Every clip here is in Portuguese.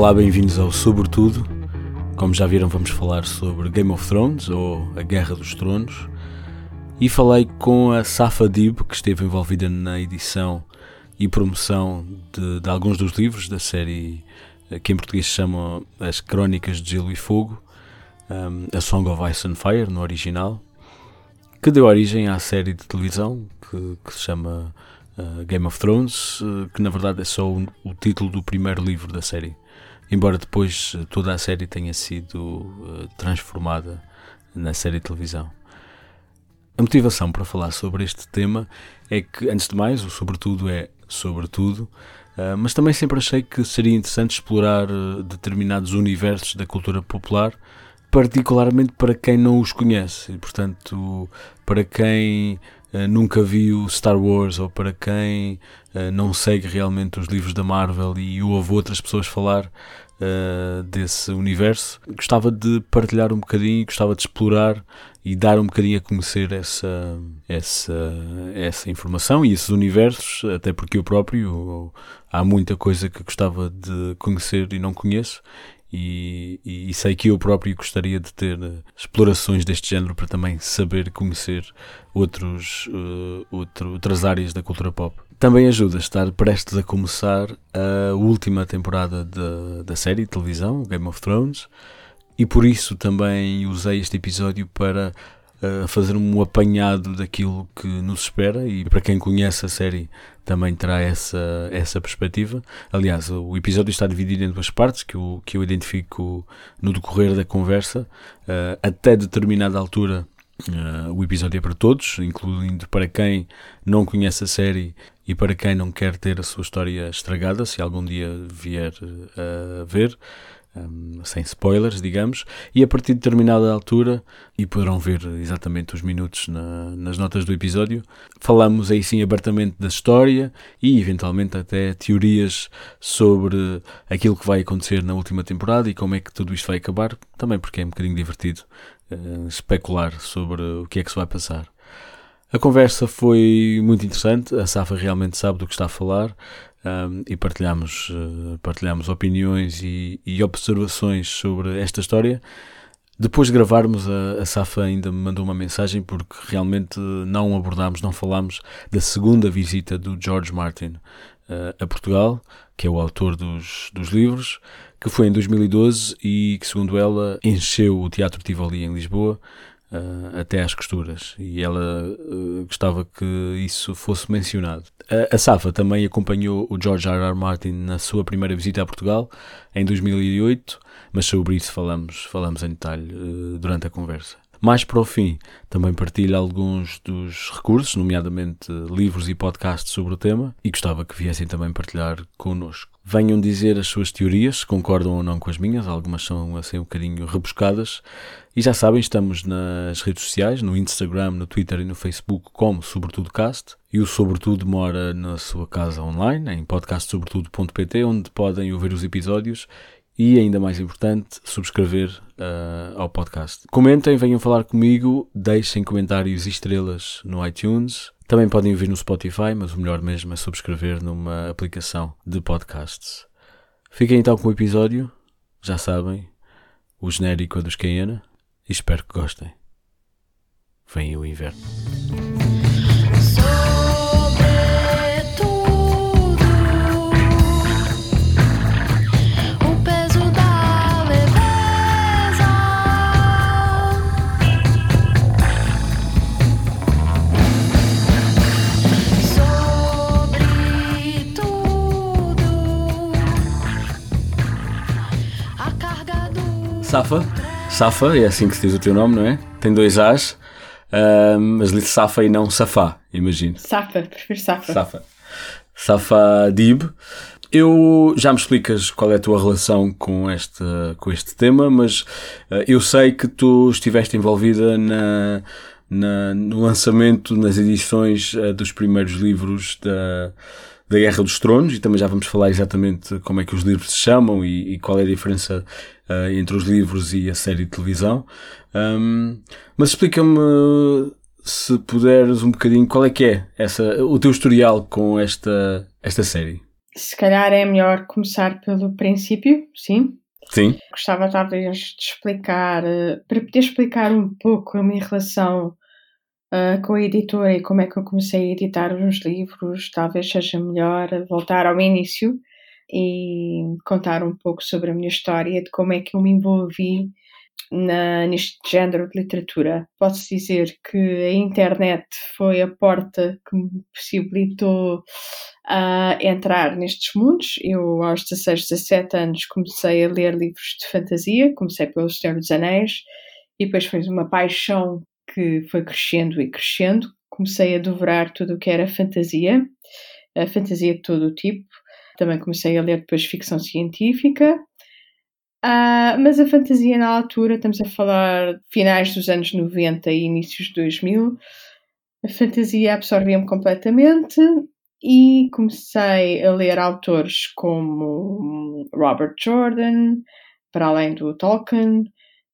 Olá, bem-vindos ao Sobretudo. Como já viram, vamos falar sobre Game of Thrones ou A Guerra dos Tronos. E falei com a Safa Dib, que esteve envolvida na edição e promoção de, de alguns dos livros da série eh, que em português se chama As Crónicas de Gelo e Fogo, um, A Song of Ice and Fire, no original, que deu origem à série de televisão que, que se chama uh, Game of Thrones, uh, que na verdade é só o, o, título do primeiro livro da série, embora depois uh, toda a série tenha sido transformada na série de televisão. A motivação para falar sobre este tema é que, antes de mais, o sobretudo é sobretudo, mas também sempre achei que seria interessante explorar determinados universos da cultura popular particularmente para quem não os conhece. E, portanto, para quem nunca viu Star Wars ou para quem não segue realmente os livros da Marvel e ouve outras pessoas falar uh, desse universo, gostava de partilhar um bocadinho, gostava de explorar e dar um bocadinho a conhecer essa, essa, essa informação e esses universos, até porque eu próprio há muita coisa que gostava de conhecer e não conheço e, e, sei que eu próprio gostaria de ter uh, explorações deste género para também saber conhecer outros, uh, outro, outras áreas da cultura pop. Também ajuda estar prestes a começar a última temporada da, da série de televisão, Game of Thrones, e por isso também usei este episódio para a fazer um apanhado daquilo que nos espera e para quem conhece a série também terá essa, essa perspectiva. Aliás, o episódio está dividido em duas partes que eu, que eu identifico no decorrer da conversa. Uh, até determinada altura, uh, o episódio é para todos, incluindo para quem não conhece a série e para quem não quer ter a sua história estragada, se algum dia vier a ver um, sem spoilers, digamos, e a partir de determinada altura, e poderão ver exatamente os minutos na, nas notas do episódio, falamos aí sim abertamente da história e eventualmente até teorias sobre aquilo que vai acontecer na última temporada e como é que tudo isto vai acabar, também porque é um bocadinho divertido uh, especular sobre o que é que se vai passar. A conversa foi muito interessante, a Safa realmente sabe do que está a falar um, e partilhamos, uh, partilhamos opiniões e, e, observações sobre esta história. Depois de gravarmos, a, a Safa ainda me mandou uma mensagem porque realmente não abordámos, não falámos da segunda visita do George Martin uh, a Portugal, que é o autor dos, dos livros, que foi em 2012 e que, segundo ela, encheu o Teatro Tivoli em Lisboa uh, até às costuras e ela uh, gostava que isso fosse mencionado. A, Safa também acompanhou o George R. R. Martin na sua primeira visita a Portugal em 2008, mas sobre isso falamos, falamos em detalhe uh, durante a conversa. Mais para o fim, também partilho alguns dos recursos, nomeadamente livros e podcasts sobre o tema, e gostava que viessem também partilhar connosco. Venham dizer as suas teorias, se concordam ou não com as minhas, algumas são assim um bocadinho rebuscadas. E já sabem, estamos nas redes sociais, no Instagram, no Twitter e no Facebook, como Sobretudo Cast. E o Sobretudo mora na sua casa online, em podcastsobretudo.pt, onde podem ouvir os episódios e, ainda mais importante, subscrever uh, ao podcast. Comentem, venham falar comigo, deixem comentários e estrelas no iTunes. Também podem ouvir no Spotify, mas o melhor mesmo é subscrever numa aplicação de podcasts. Fiquem então com o episódio, já sabem, o genérico é dos Cayena, e espero que gostem. Vem o inverno. Safa, Safa, é assim que se diz o teu nome, não é? Tem dois As, uh, mas lhe Safa e não Safá, imagino. Safa, prefiro Safa. Safa. Safa Dib. Eu já me explicas qual é a tua relação com este, com este tema, mas uh, eu sei que tu estiveste envolvida na, na no lançamento, nas edições uh, dos primeiros livros da, da Guerra dos Tronos, e também já vamos falar exatamente como é que os livros se chamam e, e qual é a diferença uh, entre os livros e a série de televisão. Um, mas explica-me, se puderes, um bocadinho qual é que é essa, o teu historial com esta, esta série. Se calhar é melhor começar pelo princípio, sim. Sim. Gostava talvez de explicar, uh, para poder explicar um pouco a minha relação uh, com a editora e como é que eu comecei a editar os livros, talvez seja melhor voltar ao início e contar um pouco sobre a minha história, de como é que eu me envolvi na, neste género de literatura. Posso dizer que a internet foi a porta que me possibilitou uh, entrar nestes mundos. Eu, aos 16, 17 anos, comecei a ler livros de fantasia, comecei pelo Senhor dos Anéis, e depois foi uma paixão que foi crescendo e crescendo. Comecei a devorar tudo o que era fantasia, a fantasia de todo o tipo. Também comecei a ler depois ficção científica. Uh, mas a fantasia na altura, estamos a falar finais dos anos 90 e inícios de 2000, a fantasia absorvia-me completamente e comecei a ler autores como Robert Jordan, para além do Tolkien,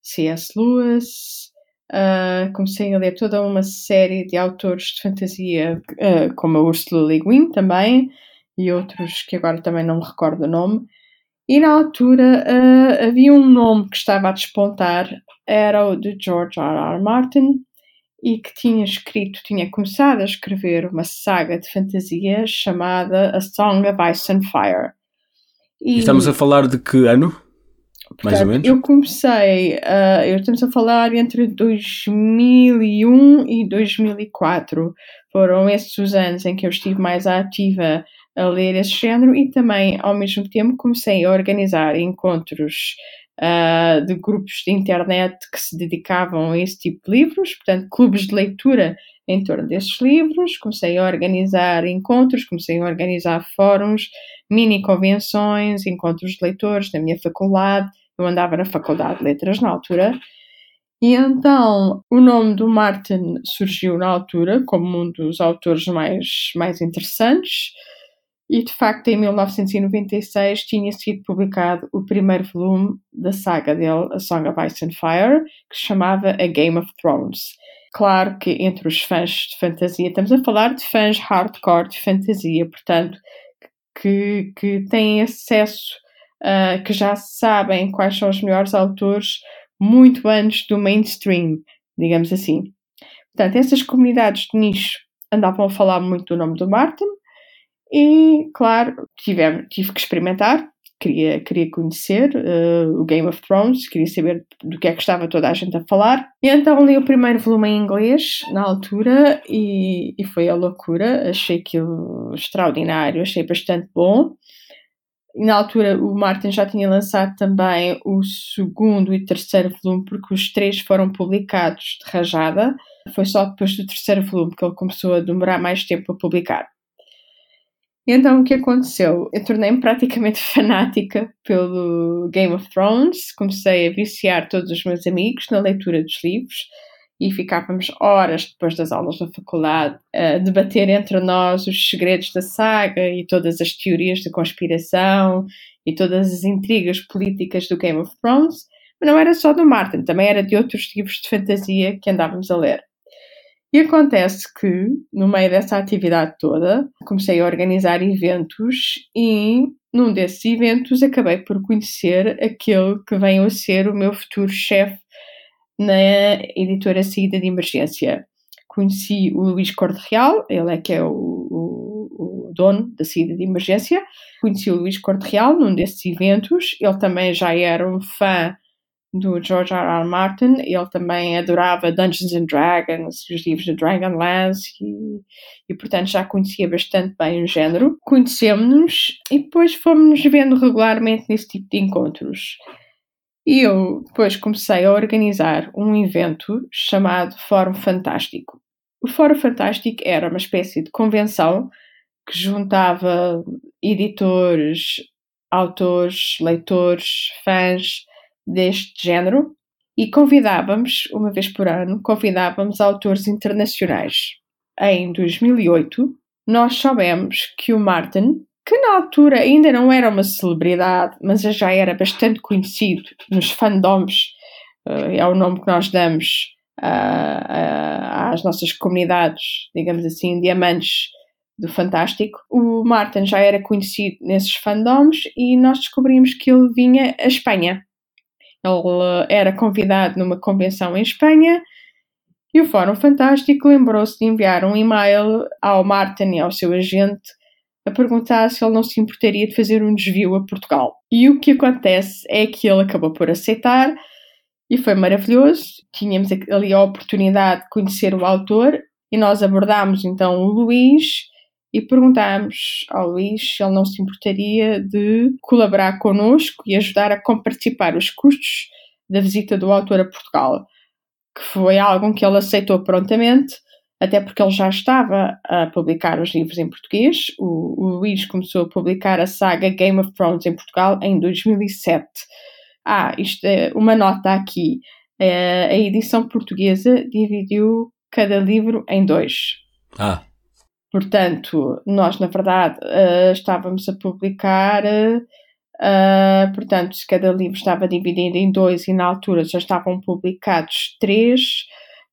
C.S. Lewis, Uh, comecei a ler toda uma série de autores de fantasia, uh, como a Ursula Le Guin também, e outros que agora também não me recordo o nome. E na altura uh, havia um nome que estava a despontar, era o de George R. R. Martin, e que tinha escrito, tinha começado a escrever uma saga de fantasia chamada A Song of Ice and Fire. E Estamos a falar de que ano? Portanto, Mais ou menos? Eu comecei, uh, eu estamos a falar entre 2001 e 2004. Foram esses os anos em que eu estive mais ativa a ler esse género e também, ao mesmo tempo, comecei a organizar encontros uh, de grupos de internet que se dedicavam a esse tipo de livros, portanto, clubes de leitura em torno desses livros. Comecei a organizar encontros, comecei a organizar fóruns, mini convenções, encontros de leitores na minha faculdade. Eu andava na Faculdade de Letras na altura. E então o nome do Martin surgiu na altura como um dos autores mais, mais interessantes. E de facto, em 1996 tinha sido publicado o primeiro volume da saga dele, A Song of Ice and Fire, que se chamava A Game of Thrones. Claro que entre os fãs de fantasia, estamos a falar de fãs hardcore de fantasia, portanto, que, que têm acesso, uh, que já sabem quais são os melhores autores muito antes do mainstream, digamos assim. Portanto, essas comunidades de nicho andavam a falar muito do nome do Martin e, claro, tive, tive que experimentar, queria, queria conhecer uh, o Game of Thrones, queria saber do que é que estava toda a gente a falar. E então li o primeiro volume em inglês, na altura, e, e foi a loucura. Achei aquilo extraordinário, achei bastante bom. E na altura o Martin já tinha lançado também o segundo e terceiro volume, porque os três foram publicados de rajada. Foi só depois do terceiro volume que ele começou a demorar mais tempo a publicar. Então o que aconteceu? Eu tornei-me praticamente fanática pelo Game of Thrones, comecei a viciar todos os meus amigos na leitura dos livros e ficávamos horas depois das aulas da faculdade a debater entre nós os segredos da saga e todas as teorias da conspiração e todas as intrigas políticas do Game of Thrones. Mas não era só do Martin, também era de outros livros de fantasia que andávamos a ler. E acontece que, no meio dessa atividade toda, comecei a organizar eventos e, num desses eventos, acabei por conhecer aquele que veio a ser o meu futuro chefe na editora Saída de Emergência. Conheci o Luís Corte Real, ele é que é o, o, o dono da Saída de Emergência. Conheci o Luís Corte Real num desses eventos, ele também já era um fã do George R. R. Martin. Ele também adorava Dungeons and Dragons, os livros de Dragonlance e, e portanto já conhecia bastante bem o género. Conhecemos-nos e depois fomos vendo regularmente nesse tipo de encontros. E eu depois comecei a organizar um evento chamado Fórum Fantástico. O Fórum Fantástico era uma espécie de convenção que juntava editores, autores, leitores, fãs deste género e convidávamos, uma vez por ano, convidávamos autores internacionais. Em 2008, nós soubemos que o Martin, que na altura ainda não era uma celebridade, mas já era bastante conhecido nos fandoms, eh, é o nome que nós damos às nossas comunidades, digamos assim, diamantes do Fantástico. O Martin já era conhecido nesses fandoms e nós descobrimos que ele vinha à Espanha. Ele era convidado numa convenção em Espanha e o Fórum Fantástico lembrou-se de enviar um e-mail ao Martin e ao seu agente a perguntar se ele não se importaria de fazer um desvio a Portugal. E o que acontece é que ele acabou por aceitar e foi maravilhoso. Tínhamos ali a oportunidade de conhecer o autor e nós abordámos então o Luís e perguntámos ao Luís se ele não se importaria de colaborar connosco e ajudar a comparticipar os custos da visita do autor a Portugal, que foi algo que ele aceitou prontamente, até porque ele já estava a publicar os livros em português. O, o Luís começou a publicar a saga Game of Thrones em Portugal em 2007. Ah, isto é uma nota aqui. É, a edição portuguesa dividiu cada livro em dois. Ah. Portanto, nós, na verdade, uh, estávamos a publicar, uh, portanto, se cada livro estava dividido em dois e na altura já estavam publicados três,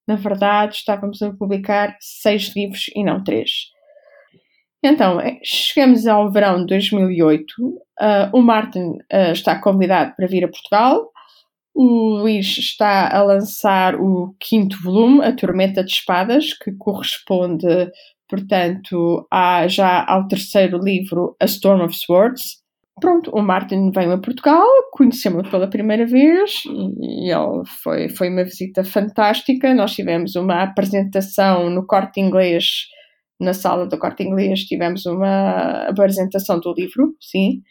na verdade, estávamos a publicar seis livros e não três. Então, chegamos ao verão de 2008. Uh, o Martin está convidado para vir a Portugal. O Luís está a lançar o quinto volume, A Tormenta de Espadas, que corresponde, portanto, a, já ao terceiro livro, A Storm of Swords. Pronto, o Martin veio a Portugal, conhecemos-lo pela primeira vez e ele foi, foi uma visita fantástica. Nós tivemos uma apresentação no corte inglês na sala do Corte Inglês tivemos uma apresentação do livro, sim.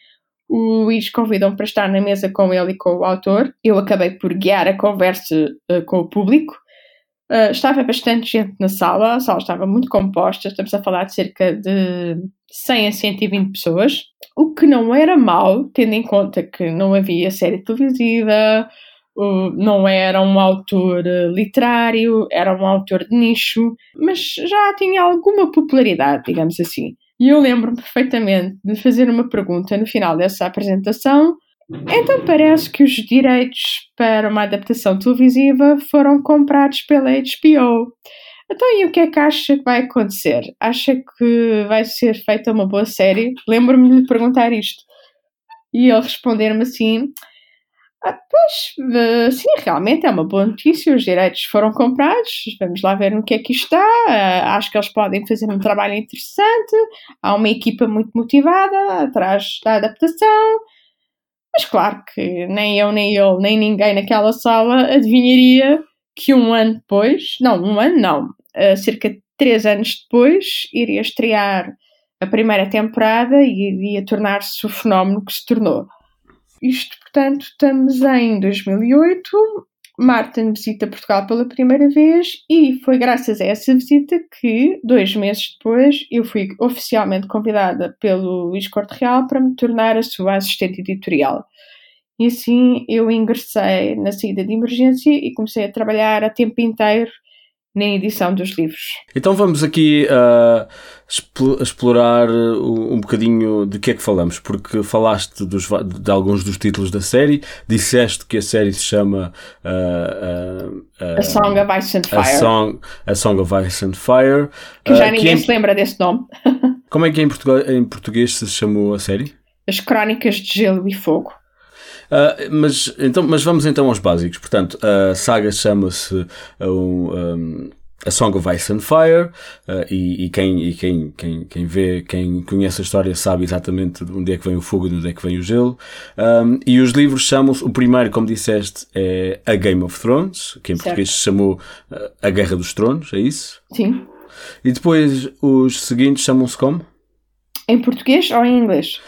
O Luís convidou-me para estar na mesa com ele e com o autor. Eu acabei por guiar a conversa uh, com o público. Uh, estava bastante gente na sala, a sala estava muito composta, estamos a falar de cerca de 100 a 120 pessoas, o que não era mau, tendo em conta que não havia série televisiva, não era um autor eh, literário, era um autor de nicho, mas já tinha alguma popularidade, digamos assim. E eu lembro-me perfeitamente de fazer uma pergunta no final dessa apresentação. Então parece que os direitos para uma adaptação televisiva foram comprados pela HBO. Então, e o que é que acha que vai acontecer? Acha que vai ser feita uma boa série? Lembro-me de lhe perguntar isto. E ele responder-me assim: ah, pois, uh, sim, realmente é uma boa notícia. Os direitos foram comprados. Vamos lá ver no que é que está. Uh, acho que eles podem fazer um trabalho interessante. Há uma equipa muito motivada atrás da adaptação. Mas claro que nem eu, nem ele, nem ninguém naquela sala adivinharia que um ano depois, não, um ano não, uh, cerca de três anos depois, iria estrear a primeira temporada e iria tornar-se o fenómeno que se tornou. Isto, portanto, estamos em 2008. Martin visita Portugal pela primeira vez e foi graças a essa visita que, dois meses depois, eu fui oficialmente convidada pelo Luís Corte Real para me tornar a sua assistente editorial. E assim eu ingressei na saída de emergência e comecei a trabalhar a tempo inteiro na edição dos livros. Então vamos aqui uh, explorar um bocadinho de que é que falamos, porque falaste dos, de alguns dos títulos da série, disseste que a série se chama uh, uh, A Song of Ice and Fire. A Song, a Song of Ice and Fire. Que já ninguém que se lembra desse nome. Como é que em português, em português se chamou a série? As Crónicas de Gelo e Fogo. Uh, mas, então, mas vamos então aos básicos. Portanto, a saga chama-se um, um, A Song of Ice and Fire uh, e, e, quem, e quem, quem, quem vê, quem conhece a história sabe exatamente de onde é que vem o fogo e de onde é que vem o gelo. Um, e os livros chamam-se, o primeiro, como disseste, é A Game of Thrones, que em certo. português se chamou A Guerra dos Tronos, é isso? Sim. E depois os seguintes chamam-se como? Em português ou em inglês?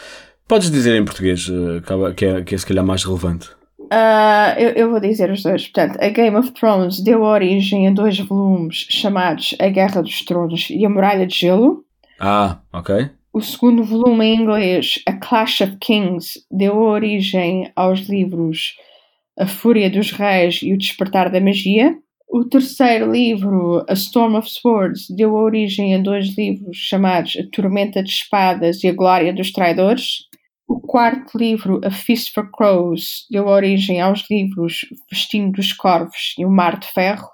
Podes dizer em português, eh, que é, que é se calhar mais relevante. Uh, eu, eu, vou dizer os dois. Portanto, a Game of Thrones deu origem a dois volumes chamados A Guerra dos Tronos e A Muralha de Gelo. Ah, ok. O segundo volume em inglês, A Clash of Kings, deu origem aos livros A Fúria dos Reis e O Despertar da Magia. O terceiro livro, A Storm of Swords, deu origem a dois livros chamados A Tormenta de Espadas e A Glória dos Traidores. O quarto livro, A Feast for Crows, deu origem aos livros Vestindo dos Corvos e O Mar de Ferro.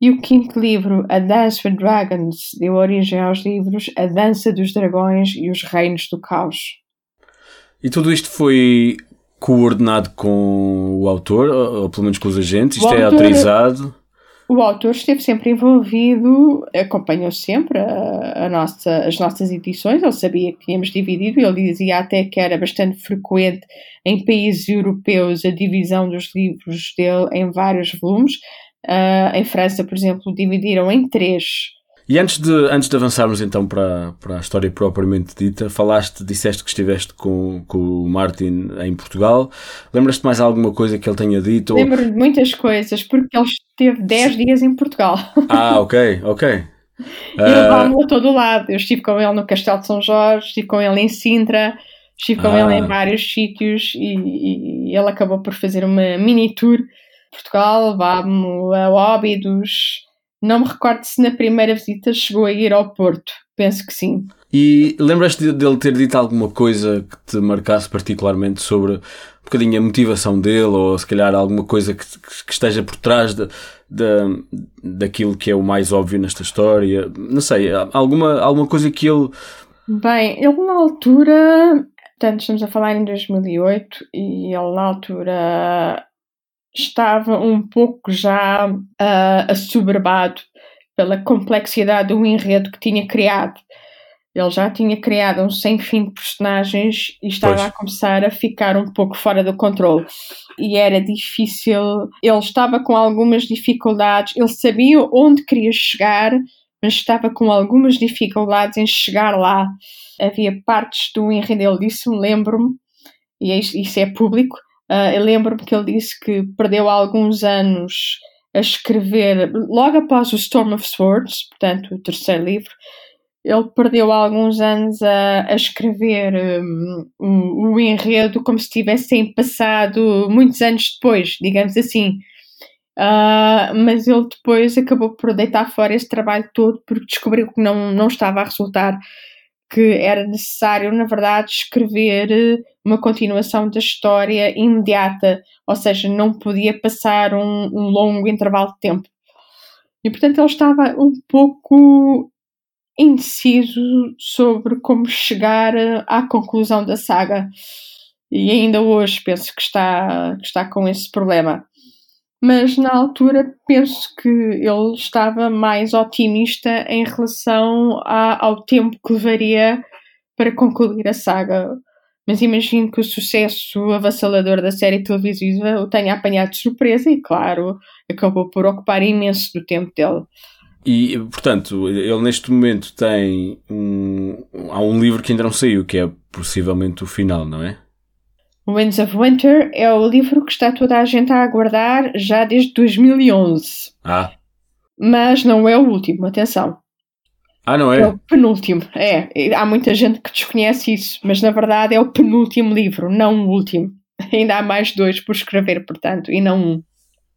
E o quinto livro, A Dance with Dragons, deu origem aos livros A Dança dos Dragões e os Reinos do Caos. E tudo isto foi coordenado com o autor, ou pelo menos com os agentes? Isto é autorizado? O autor esteve sempre envolvido, acompanhou sempre a, a nossa, as nossas edições, ele sabia que tínhamos dividido, ele dizia até que era bastante frequente em países europeus a divisão dos livros dele em vários volumes, Uh, em França, por exemplo, dividiram em três. E antes de, antes de avançarmos então para, para a história propriamente dita, falaste, disseste que estiveste com, com o Martin em Portugal. Lembras-te mais alguma coisa que ele tenha dito? Lembro-me de muitas coisas, porque ele esteve 10 dias em Portugal. Ah, ok, ok. E uh... levava-me a todo lado. Eu estive com ele no Castelo de São Jorge, estive com ele em Sintra, estive com ah. ele em vários sítios e, e ele acabou por fazer uma mini tour Portugal, vá-me a Óbidos. Não me recordo se na primeira visita chegou a ir ao Porto. Penso que sim. E lembras-te dele ter dito alguma coisa que te marcasse particularmente sobre bocadinho a motivação dele, ou se calhar alguma coisa que, que esteja por trás de, de, daquilo que é o mais óbvio nesta história? Não sei, alguma, alguma coisa que ele. Bem, ele na altura. Portanto, estamos a falar em 2008 e ele na altura estava um pouco já uh, assoberbado pela complexidade do enredo que tinha criado. Ele já tinha criado um sem fim de personagens e estava pois. a começar a ficar um pouco fora do controle. E era difícil, ele estava com algumas dificuldades, ele sabia onde queria chegar, mas estava com algumas dificuldades em chegar lá. Havia partes do enredo, ele disse, lembro-me, e é isso é público, Uh, eu lembro-me que ele disse que perdeu alguns anos a escrever, logo após o Storm of Swords, portanto, o terceiro livro, ele perdeu alguns anos a, a escrever um, o, o, enredo como se tivessem passado muitos anos depois, digamos assim. Uh, mas ele depois acabou por deitar fora esse trabalho todo porque descobriu que não, não estava a resultar que era necessário, na verdade, escrever eh, uma continuação da história imediata, ou seja, não podia passar um, um longo intervalo de tempo. E portanto ele estava um pouco indeciso sobre como chegar eh, à conclusão da saga. E ainda hoje penso que está, que está com esse problema mas na altura penso que ele estava mais otimista em relação a, ao tempo que levaria para concluir a saga. Mas imagino que o sucesso avassalador da série televisiva o tenha apanhado de surpresa e, claro, acabou por ocupar imenso do tempo dele. E, portanto, ele neste momento tem um. Há um livro que ainda não saiu, que é possivelmente o final, não é? Winds of Winter é o livro que está toda a gente a aguardar já desde 2011. Ah. Mas não é o último, atenção. Ah, não é? É o penúltimo. É, há muita gente que desconhece isso, mas na verdade é o penúltimo livro, não o último. Ainda há mais dois por escrever, portanto, e não um.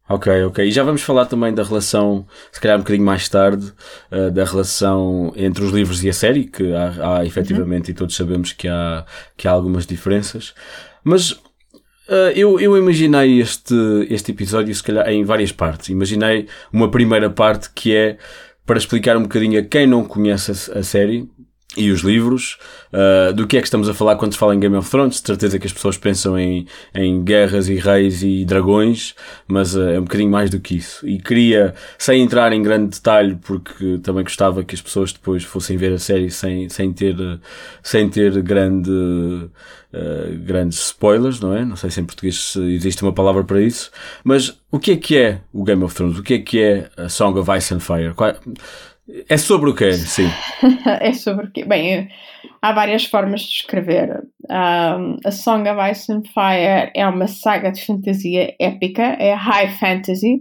Ok, ok. E já vamos falar também da relação, se calhar um bocadinho mais tarde, uh, da relação entre os livros e a série, que há, há efetivamente, uhum. e todos sabemos que há, que há algumas diferenças. Mas uh, eu, eu imaginei este, este episódio, se calhar, em várias partes. Imaginei uma primeira parte que é para explicar um bocadinho a quem não conhece a, a série e os livros, uh, do que é que estamos a falar quando se fala em Game of Thrones. De certeza que as pessoas pensam em, em guerras e reis e dragões, mas uh, é um bocadinho mais do que isso. E queria, sem entrar em grande detalhe, porque também gostava que as pessoas depois fossem ver a série sem, sem ter, sem ter grande, uh, grandes spoilers, não é? Não sei se em português existe uma palavra para isso. Mas o que é que é o Game of Thrones? O que é que é a Song of Ice and Fire? Qual, é sobre o quê? Sim. é sobre o quê? Bem, há várias formas de escrever. Um, a Song of Ice and Fire é uma saga de fantasia épica, é high fantasy,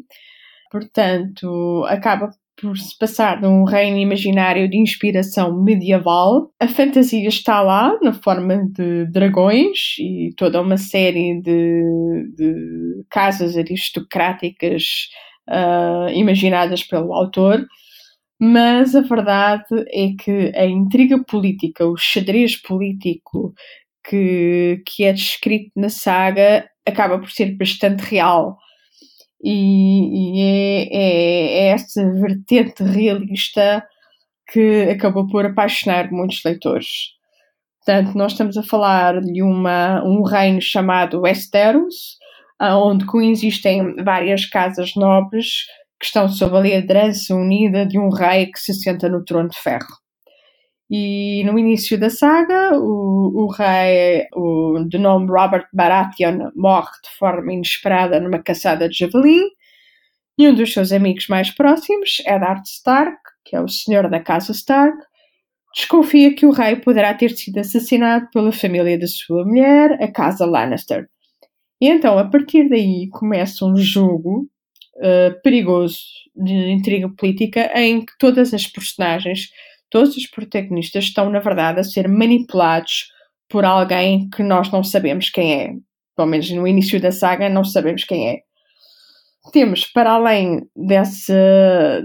portanto, acaba por se passar num reino imaginário de inspiração medieval. A fantasia está lá, na forma de dragões e toda uma série de, de casas aristocráticas uh, imaginadas pelo autor mas a verdade é que a intriga política, o xadrez político que, que é descrito na saga acaba por ser bastante real. e, e é, é, é essa vertente realista que acabou por apaixonar muitos leitores. Portanto, nós estamos a falar de uma, um reino chamado Westeros, onde coexistem várias casas nobres que estão sob a liderança unida de um rei que se senta no trono de ferro. E no início da saga, o, o rei, o, de nome Robert Baratheon, morre de forma inesperada numa caçada de javali, e um dos seus amigos mais próximos, Eddard Stark, que é o senhor da casa Stark, desconfia que o rei poderá ter sido assassinado pela família da sua mulher, a casa Lannister. E então, a partir daí, começa um jogo uh, perigoso de intriga política em que todas as personagens todos os protagonistas estão, na verdade, a ser manipulados por alguém que nós não sabemos quem é. Pelo menos no início da saga, não sabemos quem é. Temos, para além desse,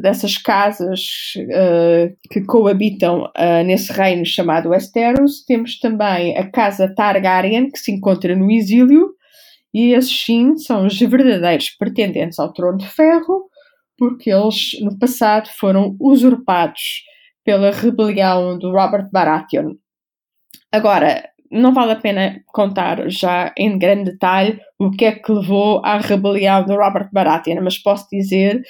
dessas casas uh, que coabitam uh, nesse reino chamado Westeros, temos também a casa Targaryen, que se encontra no exílio, e esses sim são os verdadeiros pretendentes ao trono de ferro, porque eles no passado foram usurpados pela rebelião do Robert Baratheon. Agora, não vale a pena contar já em grande detalhe o que é que levou à rebelião do Robert Baratheon, mas posso dizer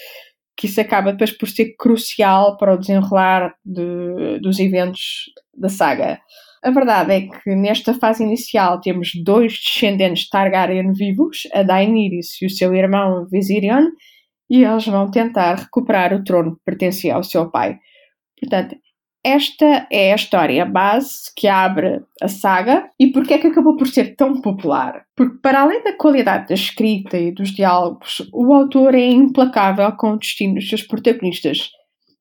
que isso acaba depois por ser crucial para o desenrolar de, dos eventos da saga. A verdade é que nesta fase inicial temos dois descendentes Targaryen vivos, a Daenerys e o seu irmão Viserion, e eles vão tentar recuperar o trono que pertencia ao seu pai. Portanto, esta é a história base que abre a saga e porque é que acabou por ser tão popular? Porque, para além da qualidade da escrita e dos diálogos, o autor é implacável com o destino dos seus protagonistas.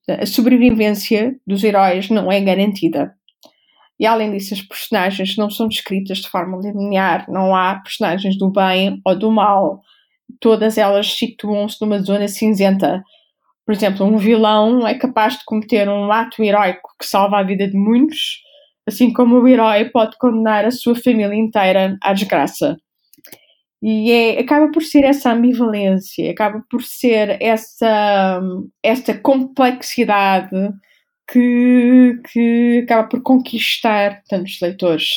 A sobrevivência dos heróis não é garantida. E além disso, as personagens não são descritas de forma linear, não há personagens do bem ou do mal. Todas elas situam-se numa zona cinzenta por exemplo, um vilão é capaz de cometer um ato heróico que salva a vida de muitos, assim como o herói pode condenar a sua família inteira à desgraça. E é, acaba por ser essa ambivalência, acaba por ser essa, essa complexidade que, que acaba por conquistar tantos leitores.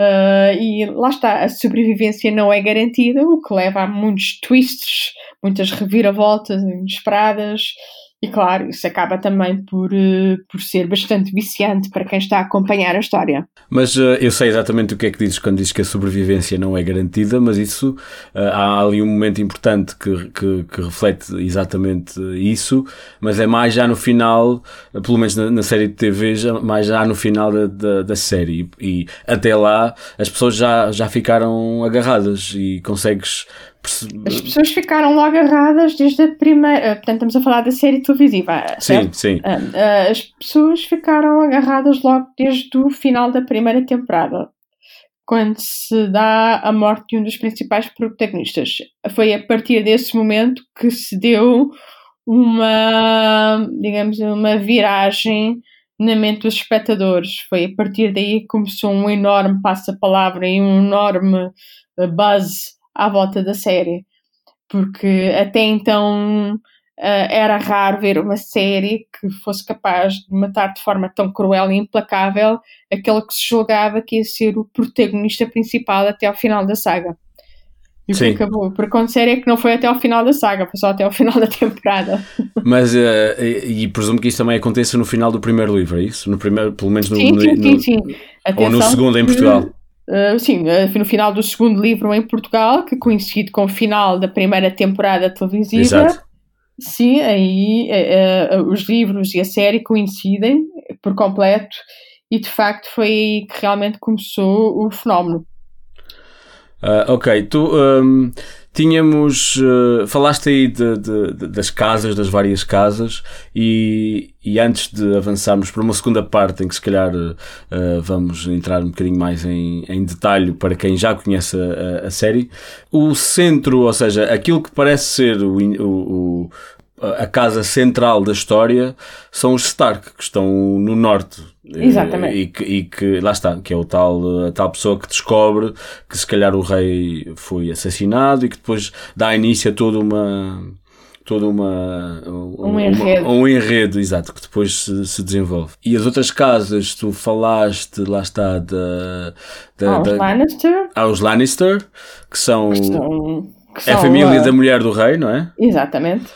Uh, e lá está, a sobrevivência não é garantida, o que leva a muitos twists, muitas reviravoltas inesperadas e claro, isso acaba também por, uh, por ser bastante viciante para quem está a acompanhar a história. Mas uh, eu sei exatamente o que é que dizes quando dizes que a sobrevivência não é garantida, mas isso uh, há ali um momento importante que, que, que, reflete exatamente isso, mas é mais já no final, pelo menos na, na série de TV, já, mais já no final da, da, da série. E, e até lá as pessoas já, já ficaram agarradas e consegues as pessoas ficaram logo agarradas desde a primeira. Eh, portanto, estamos a falar da série televisiva. Sim, certo? sim. Eh, eh, as pessoas ficaram agarradas logo desde o final da primeira temporada, quando se dá a morte de um dos principais protagonistas. Foi a partir desse momento que se deu uma, digamos, uma viragem na mente dos espectadores. Foi a partir daí que começou um enorme passa-palavra e um enorme buzz à volta da série, porque até então uh, era raro ver uma série que fosse capaz de matar de forma tão cruel e implacável aquele que se julgava que ia ser o protagonista principal até ao final da saga. E Sim. acabou por acontecer é que não foi até ao final da saga, foi só até ao final da temporada. Mas, uh, e, e, presumo que isso também aconteça no final do primeiro livro, é isso? No primeiro, pelo menos no, sim, sim, no, sim, sim. ou no segundo em Portugal. Uh, sim, uh, no final do segundo livro em Portugal, que coincide com o final da primeira temporada televisiva. Exato. Sim, aí uh, os livros e a série coincidem por completo e de facto foi aí que realmente começou o fenómeno. Ok, tu um, tínhamos. Uh, falaste aí de, de, de, das casas, das várias casas, e, e antes de avançarmos para uma segunda parte em que se calhar uh, vamos entrar um bocadinho mais em, em detalhe para quem já conhece a, a série, o centro, ou seja, aquilo que parece ser o, o, a casa central da história são os Stark, que estão no norte. Exatamente. E que, e que, lá está, que é o tal, a tal pessoa que descobre que se calhar o rei foi assassinado e que depois dá início a toda uma, toda uma um, um enredo, uma, um enredo exato que depois se, se, desenvolve. E as outras casas tu falaste lá está da, da, aos da Lannister. Aos Lannister que são, que são, que é a família da mulher do rei não é? Exatamente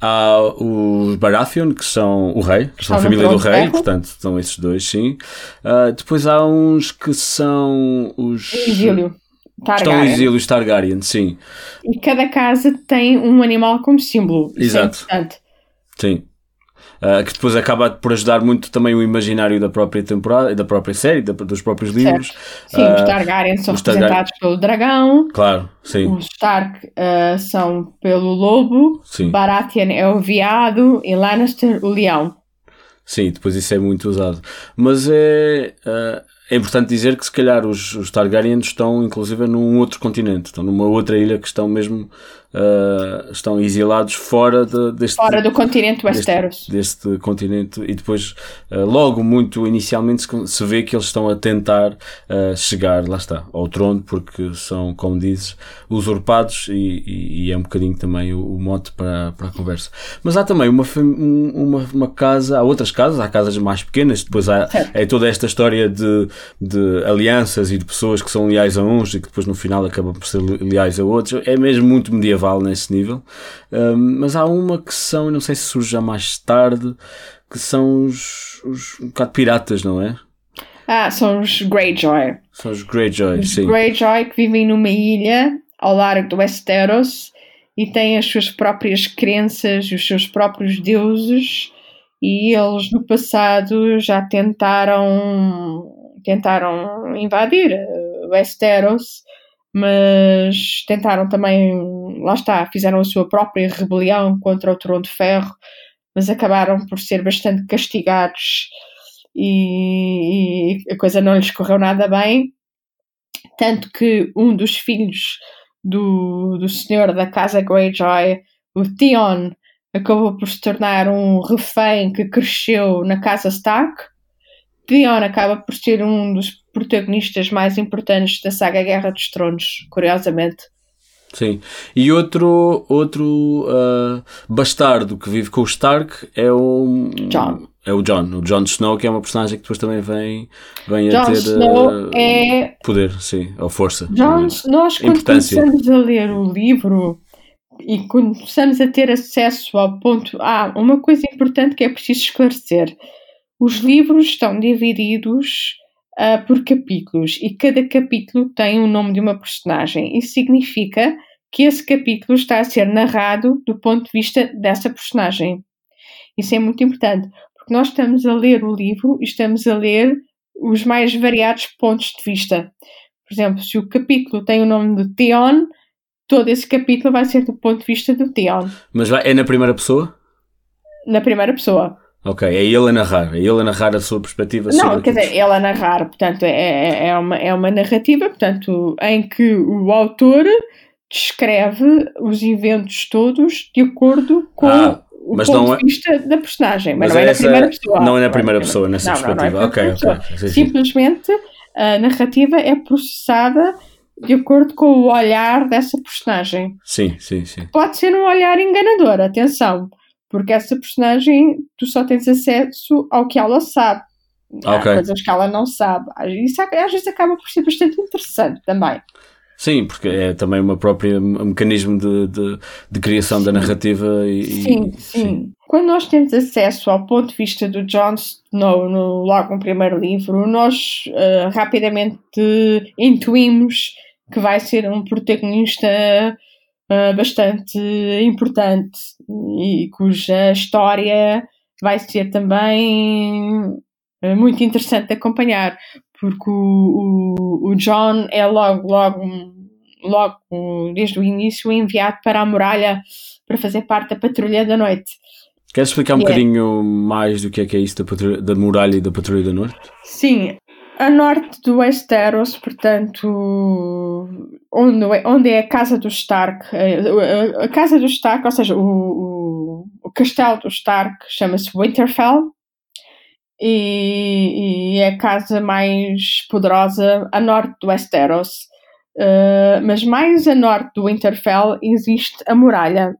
Há os Baratheon, que são o rei, que são a família do rei, portanto, são esses dois, sim. Uh, depois há uns que são os. Exílio. Targaryen. Estão exílios Targaryen, sim. E cada casa tem um animal como símbolo. É Exato. É sim. Uh, que depois acaba por ajudar muito também o imaginário da própria temporada, da própria série, da, dos próprios livros. Certo. Sim, uh, os Targaryen são os representados Targaryen. pelo dragão. Claro, sim. Os Stark uh, são pelo lobo. Sim. Baratheon é o veado e Lannister o leão. Sim, depois isso é muito usado. Mas é é importante dizer que se calhar os, os Targaryen estão inclusive num outro continente, estão numa outra ilha que estão mesmo uh, estão exilados fora de, deste fora do continente Westeros. deste, deste continente e depois uh, logo muito inicialmente se, se, vê que eles estão a tentar uh, chegar lá está ao trono porque são como dizes usurpados e, e, e é um bocadinho também o, o, mote para, para a conversa. Mas há também uma, uma, uma casa há outras casas há casas mais pequenas depois há é toda esta história de de alianças e de pessoas que são leais a uns e que depois no final acabam por ser leais a outros. É mesmo muito medieval nesse nível. Um, mas há uma que são, não sei se surge já mais tarde, que são os, os um bocado piratas, não é? Ah, são os Greyjoy. São os Greyjoy, os sim. Greyjoy que vivem numa ilha ao largo do Westeros e têm as suas próprias crenças, os seus próprios deuses e eles no passado já tentaram tentaram invadir eh, Westeros, mas tentaram também, lá está, fizeram a sua própria rebelião contra o Trono de Ferro, mas acabaram por ser bastante castigados e, e a coisa não lhes correu nada bem. Tanto que um dos filhos do, do senhor da casa Greyjoy, o Theon, acabou por se tornar um refém que cresceu na casa Stark Theon acaba por ser um dos protagonistas mais importantes da saga Guerra dos Tronos, curiosamente. Sim. E outro, outro uh, bastardo que vive com o Stark é o. John. É o John, o John Snow, que é uma personagem que depois também vem, vem John a ter Snow uh, é... poder, sim, ou força. John, nós quando começamos a ler o livro e começamos a ter acesso ao ponto. Ah, uma coisa importante que é preciso esclarecer. Os livros estão divididos uh, por capítulos e cada capítulo tem o nome de uma personagem. Isso significa que esse capítulo está a ser narrado do ponto de vista dessa personagem. Isso é muito importante, porque nós estamos a ler o livro e estamos a ler os mais variados pontos de vista. Por exemplo, se o capítulo tem o nome de Theon, todo esse capítulo vai ser do ponto de vista do Theon. Mas é na primeira pessoa? Na primeira pessoa. Ok, é ele a narrar, é ele a narrar a sua perspectiva Não, quer dizer, ele a narrar, portanto, é, é, é, uma, é uma narrativa, portanto, em que o autor descreve os eventos todos de acordo com ah, o ponto não de é- vista da personagem, mas, mas não é, é na primeira pessoa. Não é na primeira pessoa, nessa não, perspectiva. Não, não é ok. Simplesmente a narrativa é processada de acordo com o olhar dessa personagem. Sim, sim, sim. Pode ser um olhar enganador, atenção. Porque essa personagem, tu só tens acesso ao que ela sabe. Há coisas que ela não sabe. Isso às vezes acaba por ser bastante interessante também. Sim, porque é também uma própria um mecanismo de, de, de criação sim. da narrativa e, sim, sim, sim, Quando nós temos acesso ao ponto de vista do Jon Snow no, logo no primeiro livro, nós uh, rapidamente intuímos que vai ser um protagonista uh, bastante importante e cuja história vai ser também uh, muito interessante de acompanhar, porque o, o, o John é logo, logo, logo, desde o início, enviado para a muralha para fazer parte da Patrulha da Noite. Queres explicar um yeah. bocadinho mais do que é que é isso da, patrulha, da muralha e da Patrulha da Noite? Sim, a norte do Westeros, portanto, onde, onde é a casa do Stark, a, casa do Stark, ou seja, o, o, castelo do Stark chama-se Winterfell e, e, é a casa mais poderosa a norte do Westeros. Uh, mas mais a norte do Winterfell existe a muralha.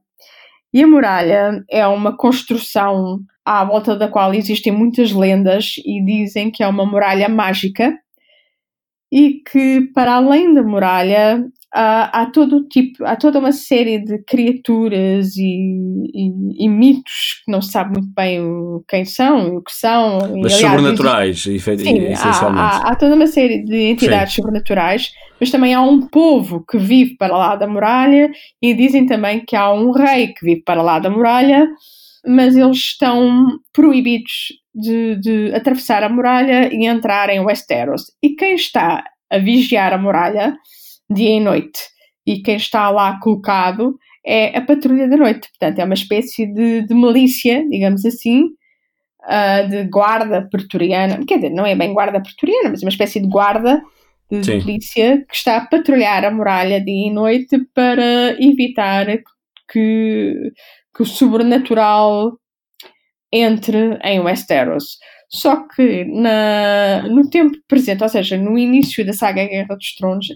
E a muralha é uma construção à volta da qual existem muitas lendas e dizem que é uma muralha mágica e que para além da muralha há, há todo tipo, há toda uma série de criaturas e, e, e, mitos que não se sabe muito bem quem são o que são. Mas e, aliás, sobrenaturais, sim, essencialmente. Há, há, toda uma série de entidades sim. sobrenaturais, mas também há um povo que vive para lá da muralha e dizem também que há um rei que vive para lá da muralha, mas eles estão proibidos de, de atravessar a muralha e entrar em Westeros. E quem está a vigiar a muralha dia e noite. E quem está lá colocado é a patrulha da noite. Portanto, é uma espécie de, de milícia, digamos assim, uh, de guarda pretoriana. Quer dizer, não é bem guarda pretoriana, mas é uma espécie de guarda de, de polícia que está a patrulhar a muralha dia e noite para evitar que, que o sobrenatural entre em Westeros. Só que na, no tempo presente, ou seja, no início da saga Guerra dos Tronos,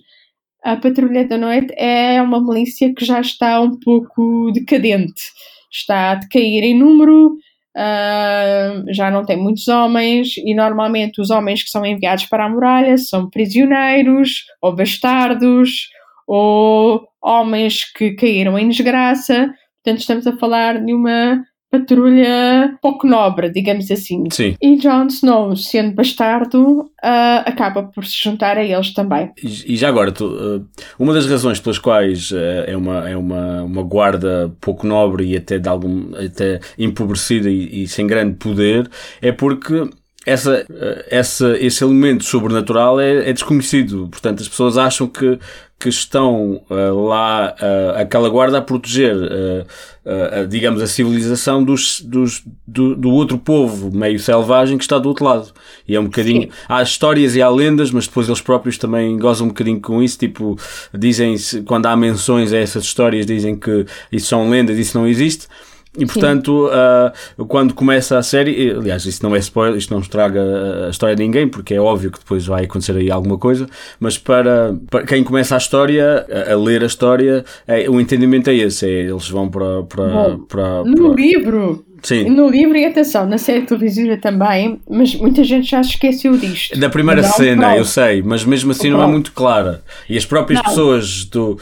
a Patrulha da Noite é uma milícia que já está um pouco decadente. Está a decair em número, uh, já não tem muitos homens, e normalmente os homens que são enviados para a muralha são prisioneiros, ou bastardos, ou homens que caíram em desgraça. Portanto, estamos a falar de uma patrulha pouco nobre, digamos assim. Sim. E Jon Snow, sendo bastardo, uh, acaba por se juntar a eles também. E, e já agora, tu, uh, uma das razões pelas quais uh, é, uma, é uma, uma guarda pouco nobre e até, de algum, até empobrecida e, e sem grande poder é porque essa, essa, esse elemento sobrenatural é, é, desconhecido. Portanto, as pessoas acham que, que estão uh, lá, uh, aquela guarda a proteger, uh, digamos, a civilização dos, dos, do, do, outro povo meio selvagem que está do outro lado. E é um bocadinho. Sim. Há histórias e há lendas, mas depois eles próprios também gozam um bocadinho com isso. Tipo, dizem, quando há menções a essas histórias, dizem que isso são lendas, isso não existe. E portanto, uh, quando começa a série, aliás, isso não é spoiler, isto não estraga a história de ninguém, porque é óbvio que depois vai acontecer aí alguma coisa, mas para, para quem começa a história, a, a ler a história, é, o entendimento é esse: é, eles vão para. para, Bom, para, no livro. Sim. No livro, e atenção, na série televisiva também, mas muita gente já se esqueceu disto. Da primeira cena, eu sei, mas mesmo assim não é muito clara. E as próprias não. pessoas do.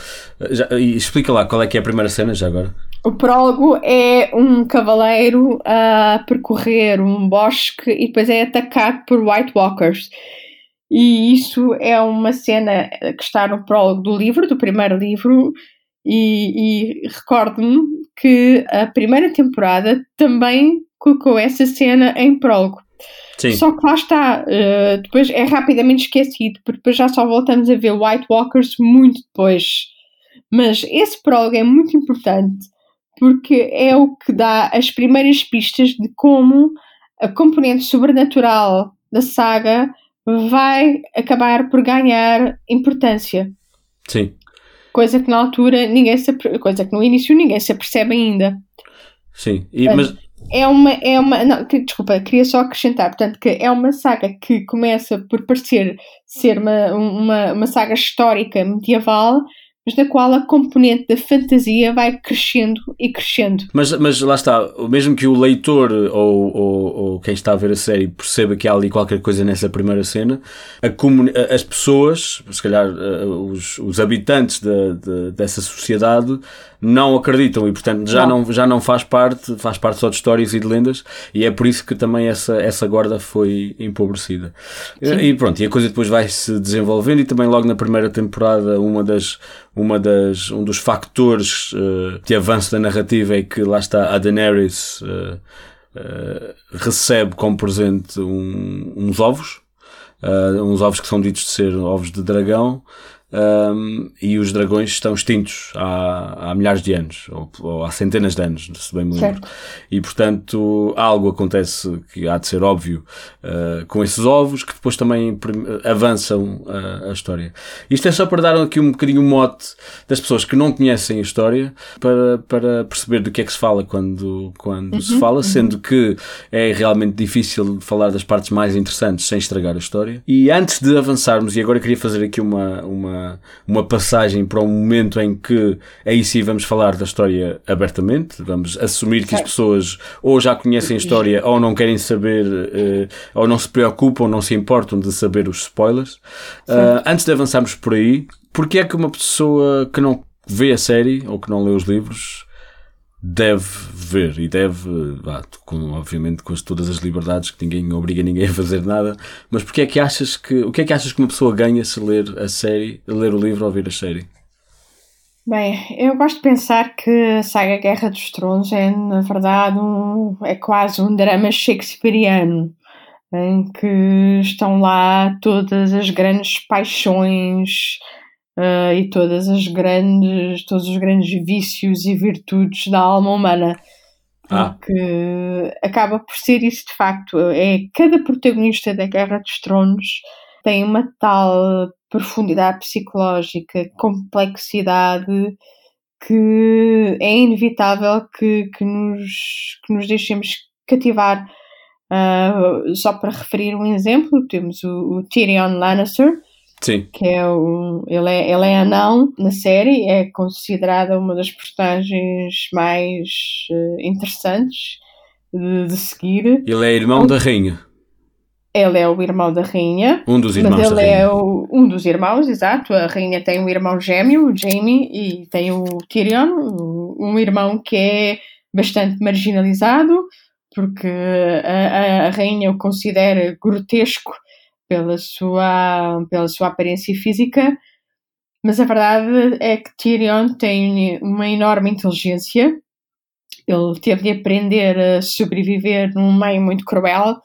Já, explica lá qual é que é a primeira cena já agora. O prólogo é um cavaleiro a percorrer um bosque e depois é atacado por White Walkers. E isso é uma cena que está no prólogo do livro, do primeiro livro, e, e recordo-me que a primeira temporada também colocou essa cena em prólogo. Sim. Só que lá está, uh, depois é rapidamente esquecido, porque depois já só voltamos a ver White Walkers muito depois. Mas esse prólogo é muito importante porque é o que dá as primeiras pistas de como a componente sobrenatural da saga vai acabar por ganhar importância. Sim. Coisa que na altura ninguém se coisa que no início ninguém se apercebe ainda. Sim, e, mas é uma é uma não, desculpa, queria só acrescentar, portanto que é uma saga que começa por parecer ser uma, uma, uma saga histórica medieval, mas na qual a componente da fantasia vai crescendo e crescendo. Mas, mas lá está, mesmo que o leitor ou, ou, ou quem está a ver a série perceba que há ali qualquer coisa nessa primeira cena, a as pessoas, se calhar eh, os, os habitantes de, de, dessa sociedade, não acreditam e portanto já não. não. já não faz parte, faz parte só de histórias e de lendas e é por isso que também essa, essa guarda foi empobrecida. Sim. E pronto, e a coisa depois vai se desenvolvendo e também logo na primeira temporada uma das, uma das, um dos factores uh, de avanço da narrativa é que lá está a Daenerys uh, uh, recebe como presente um, uns ovos, uns ovos que são ditos de ser ovos de dragão um, e os dragões estão extintos há, há milhares de anos, ou, ou, há centenas de anos, se bem me lembro. Certo. E portanto, algo acontece que há de ser óbvio uh, com esses ovos que depois também avançam a, a história. Isto é só para dar aqui um bocadinho o mote das pessoas que não conhecem a história para, para perceber do que é que se fala quando, quando uhum, se fala, uhum. sendo que é realmente difícil falar das partes mais interessantes sem estragar a história. E antes de avançarmos, e agora queria fazer aqui uma, uma, uma passagem para um momento em que aí sim vamos falar da história abertamente, vamos assumir que as pessoas ou já conhecem a história ou não querem saber, uh, ou não se preocupam, não se importam de saber os spoilers. Uh, antes de avançarmos por aí, porque é que uma pessoa que não vê a série ou que não lê os livros deve ver e deve, com, obviamente com todas as liberdades que ninguém obriga ninguém a fazer nada, mas porque é que achas que, o que é que achas que uma pessoa ganha se ler a série, ler o livro ou ver a série? Bem, eu gosto de pensar que a saga Guerra dos Tronos é, na verdade, um, é quase um drama shakespeariano, em que estão lá todas as grandes paixões, uh, e todas as grandes, todos os grandes vícios e virtudes da alma humana. Ah. Porque ah. acaba por ser isso de facto. É cada protagonista da Guerra dos Tronos tem uma tal profundidade psicológica, complexidade que é inevitável que, que, nos, que nos deixemos cativar. Uh, só para referir um exemplo, temos o, o Tyrion Lannister, Sim. Que é o, ele, é, ele é anão na série, é considerada uma das personagens mais uh, interessantes de, de, seguir. Ele é irmão da rainha. Ele é o irmão da rainha. Um dos irmãos mas ele é o, um dos irmãos, exato. A rainha tem um irmão gêmeo, o Jaime, e tem o Tyrion, um irmão que é bastante marginalizado, porque a, a, a rainha o considera grotesco pela sua, pela sua aparência física, mas a verdade é que Tyrion tem uma enorme inteligência. Ele teve de aprender a sobreviver num meio muito cruel.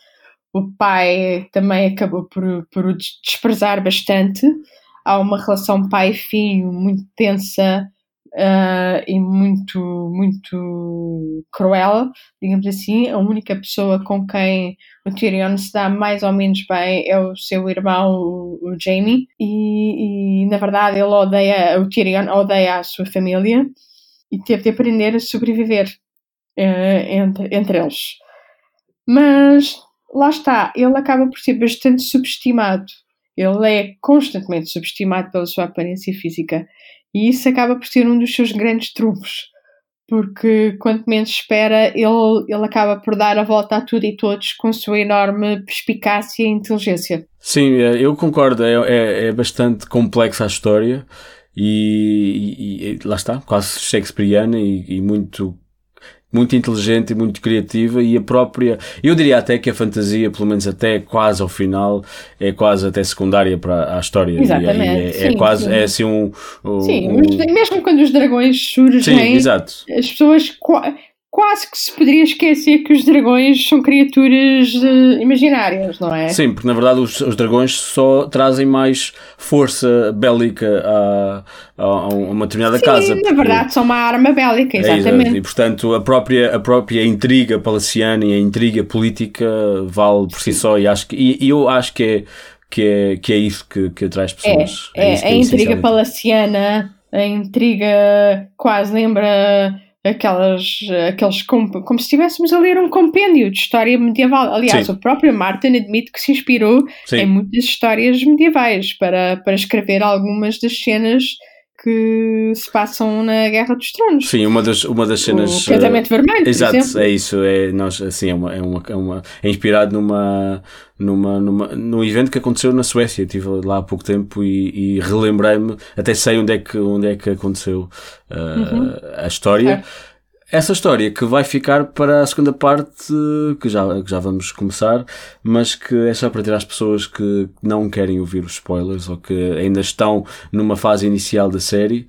O pai também acabou por, por o desprezar bastante. Há uma relação pai-filho muito tensa uh, e muito, muito cruel, digamos assim. A única pessoa com quem o Tyrion se dá mais ou menos bem é o seu irmão, o, Jaime, e, e, na verdade ele odeia, o Tyrion odeia a sua família e teve de aprender a sobreviver uh, entre, entre eles. Mas lá está, ele acaba por ser bastante subestimado. Ele é constantemente subestimado pela sua aparência física. E isso acaba por ser um dos seus grandes trunfos, porque quanto menos espera, ele, ele acaba por dar a volta a tudo e todos com sua enorme perspicácia e inteligência. Sim, é, eu concordo, é, é, é bastante complexa a história. E, e, e, lá está, quase shakespeariana e, e, muito muito inteligente e muito criativa e a própria, eu diria até que a fantasia, pelo menos até quase ao final, é quase até secundária para a história. Exatamente. É, é, sim, é, quase, sim. é assim um... um sim, um... mesmo quando os dragões surgem, sim, exato. as pessoas quase que se poderia esquecer que os dragões são criaturas uh, imaginárias, não é? Sim, porque na verdade os, os dragões só trazem mais força bélica a, a, a uma determinada Sim, casa. Na verdade, são uma arma bélica, exatamente. É, e portanto a própria, a própria intriga palaciana e a intriga política vale por si só e, acho que, e, e eu acho que é, que é, que é isso que, que atrai as pessoas. É, é, é a intriga palaciana, a intriga quase lembra aquelas, aqueles como, como se estivéssemos a ler um compêndio de história medieval. Aliás, Sim. o próprio Martin admite que se inspirou Sim. em muitas histórias medievais para, para escrever algumas das cenas que se passam na Guerra dos Tronos. Sim, uma das, uma das cenas. O Casamento uh, Vermelho. Exato, é isso. É, nós, assim, é, uma, é, uma, é, uma, é inspirado numa, numa, numa, num evento que aconteceu na Suécia. Estive lá há pouco tempo e, e relembrei-me, até sei onde é que, onde é que aconteceu uh, uhum. a história. Essa história que vai ficar para a segunda parte, que já, que já vamos começar, mas que é só para tirar as pessoas que não querem ouvir os spoilers ou que ainda estão numa fase inicial da série,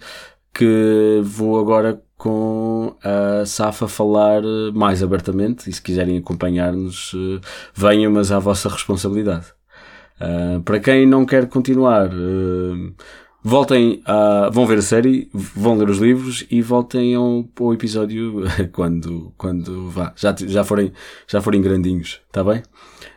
que vou agora com a Safa falar mais abertamente e se quiserem acompanhar-nos, eh, venham, mas à vossa responsabilidade. Uh, para quem não quer continuar, uh, voltem a, vão ver a série, vão ler os livros e voltem ao, ao episódio quando, quando vá, já, já forem, já forem grandinhos, tá bem?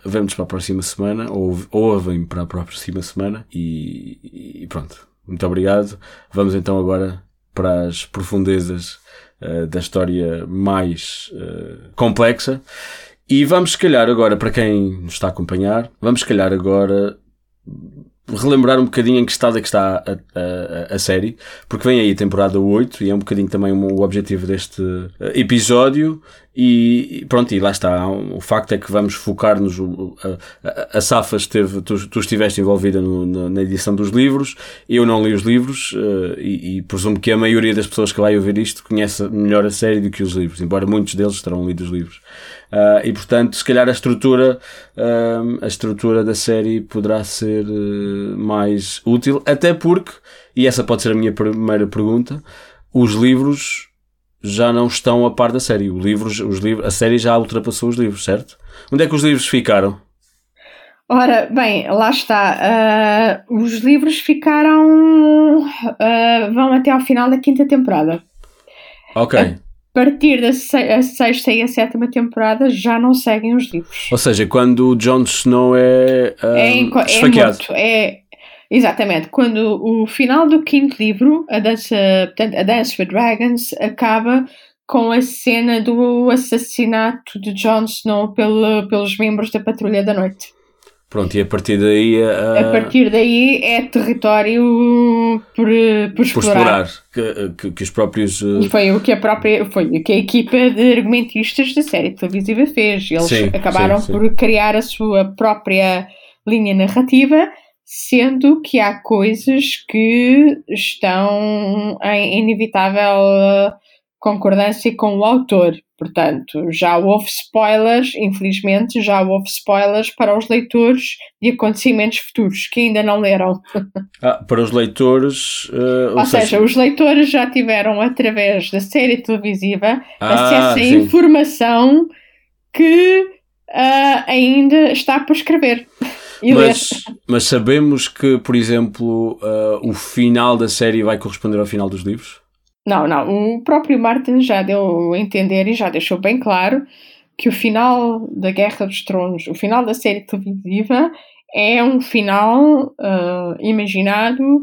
Vemos para a próxima semana, ou, ou vem para a próxima semana e, e pronto. Muito obrigado. Vamos então agora para as profundezas uh, da história mais uh, complexa. E vamos, se calhar, agora, para quem nos está a acompanhar, vamos, se calhar, agora relembrar um bocadinho em que estado é que está a, a, a, série, porque vem aí a temporada 8 e é um bocadinho também o objetivo deste eh, episódio e pronto, e lá está. O facto é que vamos focar-nos. A, a, Safa esteve, tu, tu estiveste envolvida no, na, na, edição dos livros, eu não li os livros uh, e, e, presumo que a maioria das pessoas que vai ouvir isto conhece melhor a série do que os livros, embora muitos deles terão lido os livros. Uh, e portanto, se calhar a estrutura, uh, a estrutura da série poderá ser mais útil, até porque, e essa pode ser a minha primeira pergunta, os livros já não estão a par da série. O livro, os livros, a série já ultrapassou os livros, certo? Onde é que os livros ficaram? Ora, bem, lá está. Uh, os livros ficaram. Uh, vão até ao final da quinta temporada. Ok. A partir da se sexta e a sétima temporada já não seguem os livros. Ou seja, quando o Jon Snow é, é, é, morto, é Exatamente. Quando o final do quinto livro, a Dance, portanto, a Dance for Dragons, acaba com a cena do assassinato de Jon Snow pelo, pelos membros da Patrulha da Noite. Pronto, e a partir daí. Uh, a partir daí é território por, por explorar. Por explorar que, que, que os próprios. Uh... E foi o que a própria. Foi o que a equipa de argumentistas da série televisiva fez. Eles sim, acabaram sim, sim. por criar a sua própria linha narrativa sendo que há coisas que estão em inevitável concordância com o autor. Portanto, já houve spoilers, infelizmente, já houve spoilers para os leitores de acontecimentos futuros que ainda não leram. Ah, para os leitores. Uh, ou, ou seja, seja, os leitores já tiveram, através da série televisiva, ah, acesso a informação que uh, ainda está por escrever. Mas, mas, sabemos que, por exemplo, uh, o final da série vai corresponder ao final dos livros? Não, não. O próprio Martin já deu a entender e já deixou bem claro que o final da Guerra dos Tronos, o final da série televisiva, é um final uh, imaginado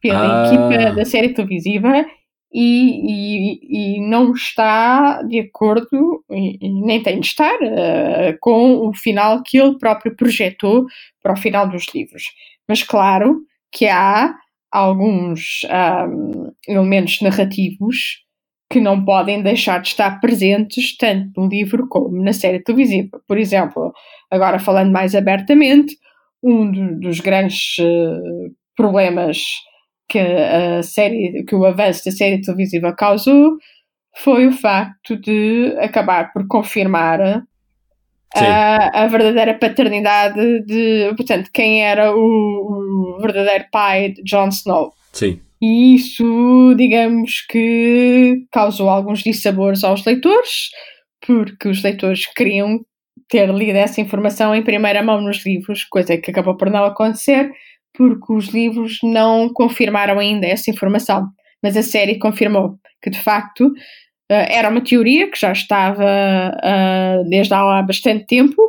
pela ah. equipa da série televisiva e, e, e, não está de acordo, e, nem tem de estar, uh, com o final que ele próprio projetou para o final dos livros. Mas claro que há alguns um, elementos narrativos que não podem deixar de estar presentes tanto no livro como na série televisiva. Por exemplo, agora falando mais abertamente, um do, dos grandes uh, problemas que a série, que o avanço da série televisiva causou foi o facto de acabar por confirmar a, a, verdadeira paternidade de, portanto, quem era o, o, verdadeiro pai de Jon Snow. Sim. E isso, digamos que causou alguns dissabores aos leitores, porque os leitores queriam ter lido essa informação em primeira mão nos livros, coisa que acabou por não acontecer, porque os livros não confirmaram ainda essa informação, mas a série confirmou que de facto era uma teoria que já estava uh, desde há bastante tempo.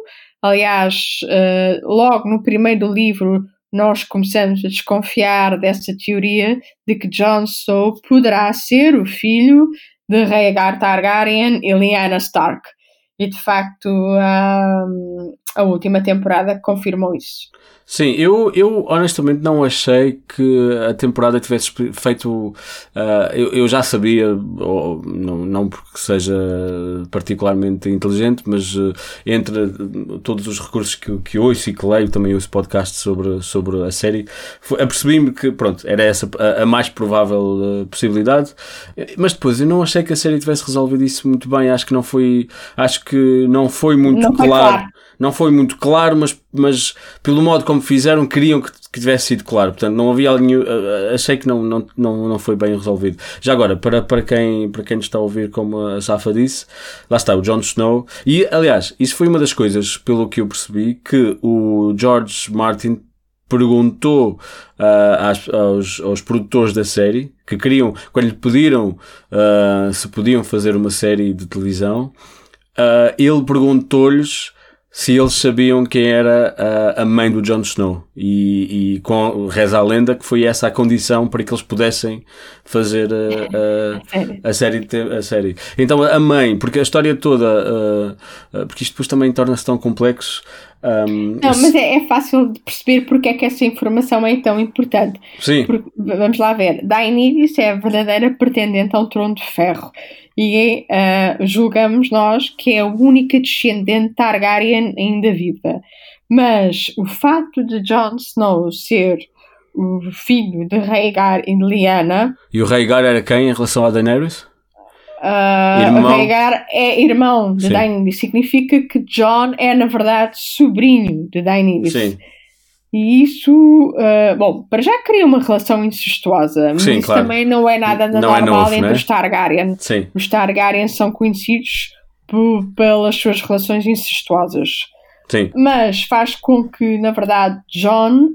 Aliás, uh, logo no primeiro livro, nós começamos a desconfiar dessa teoria de que Jon Snow poderá ser o filho de Rhaegar Targaryen e Lyanna Stark. E de facto, um, a última temporada confirmou isso. Sim, eu, eu honestamente não achei que a temporada tivesse feito. Uh, eu, eu já sabia, ou, não, não porque seja particularmente inteligente, mas uh, entre todos os recursos que, que ouço e que leio, também ouço podcast sobre, sobre a série, apercebi-me que, pronto, era essa a, a mais provável uh, possibilidade. Mas depois eu não achei que a série tivesse resolvido isso muito bem. Acho que não foi. Acho que não foi muito não claro. Foi claro não foi muito claro, mas, mas pelo modo como fizeram, queriam que, que tivesse sido claro. Portanto, não havia nenhum. Achei que não, não, não, não foi bem resolvido. Já agora, para, para, quem, para quem está a ouvir, como a Safa disse, lá está o Jon Snow. E, aliás, isso foi uma das coisas, pelo que eu percebi, que o George Martin perguntou uh, aos, aos, produtores da série que queriam, quando lhe pediram uh, se podiam fazer uma série de televisão, uh, ele perguntou-lhes se eles sabiam quem era a, a mãe do Jon Snow. E, e com, reza a lenda que foi essa a condição para que eles pudessem fazer a, a, a, série, a série. Então a mãe, porque a história toda, uh, porque isto depois também torna-se tão complexo. Um, não, mas é, é, fácil de perceber porque é que essa informação é tão importante. Sim. Porque, vamos lá ver. Daenerys é a verdadeira pretendente ao trono de ferro e uh, julgamos nós que é a única descendente Targaryen ainda viva. Mas o facto de Jon Snow ser o filho de Rhaegar e de Lyanna... E o Rhaegar era quem em relação a Daenerys? Uh. Rhaegar é irmão de Sim. Daenerys. Significa que Jon é, na verdade, sobrinho de Daenerys. Sim. E isso, uh, bom, para já cria uma relação incestuosa, mas Sim, claro. também não é nada não normal é novo, entre né? os Targaryen. Sim. Os Targaryen são conhecidos pelas suas relações incestuosas. Sim. Mas faz com que, na verdade, John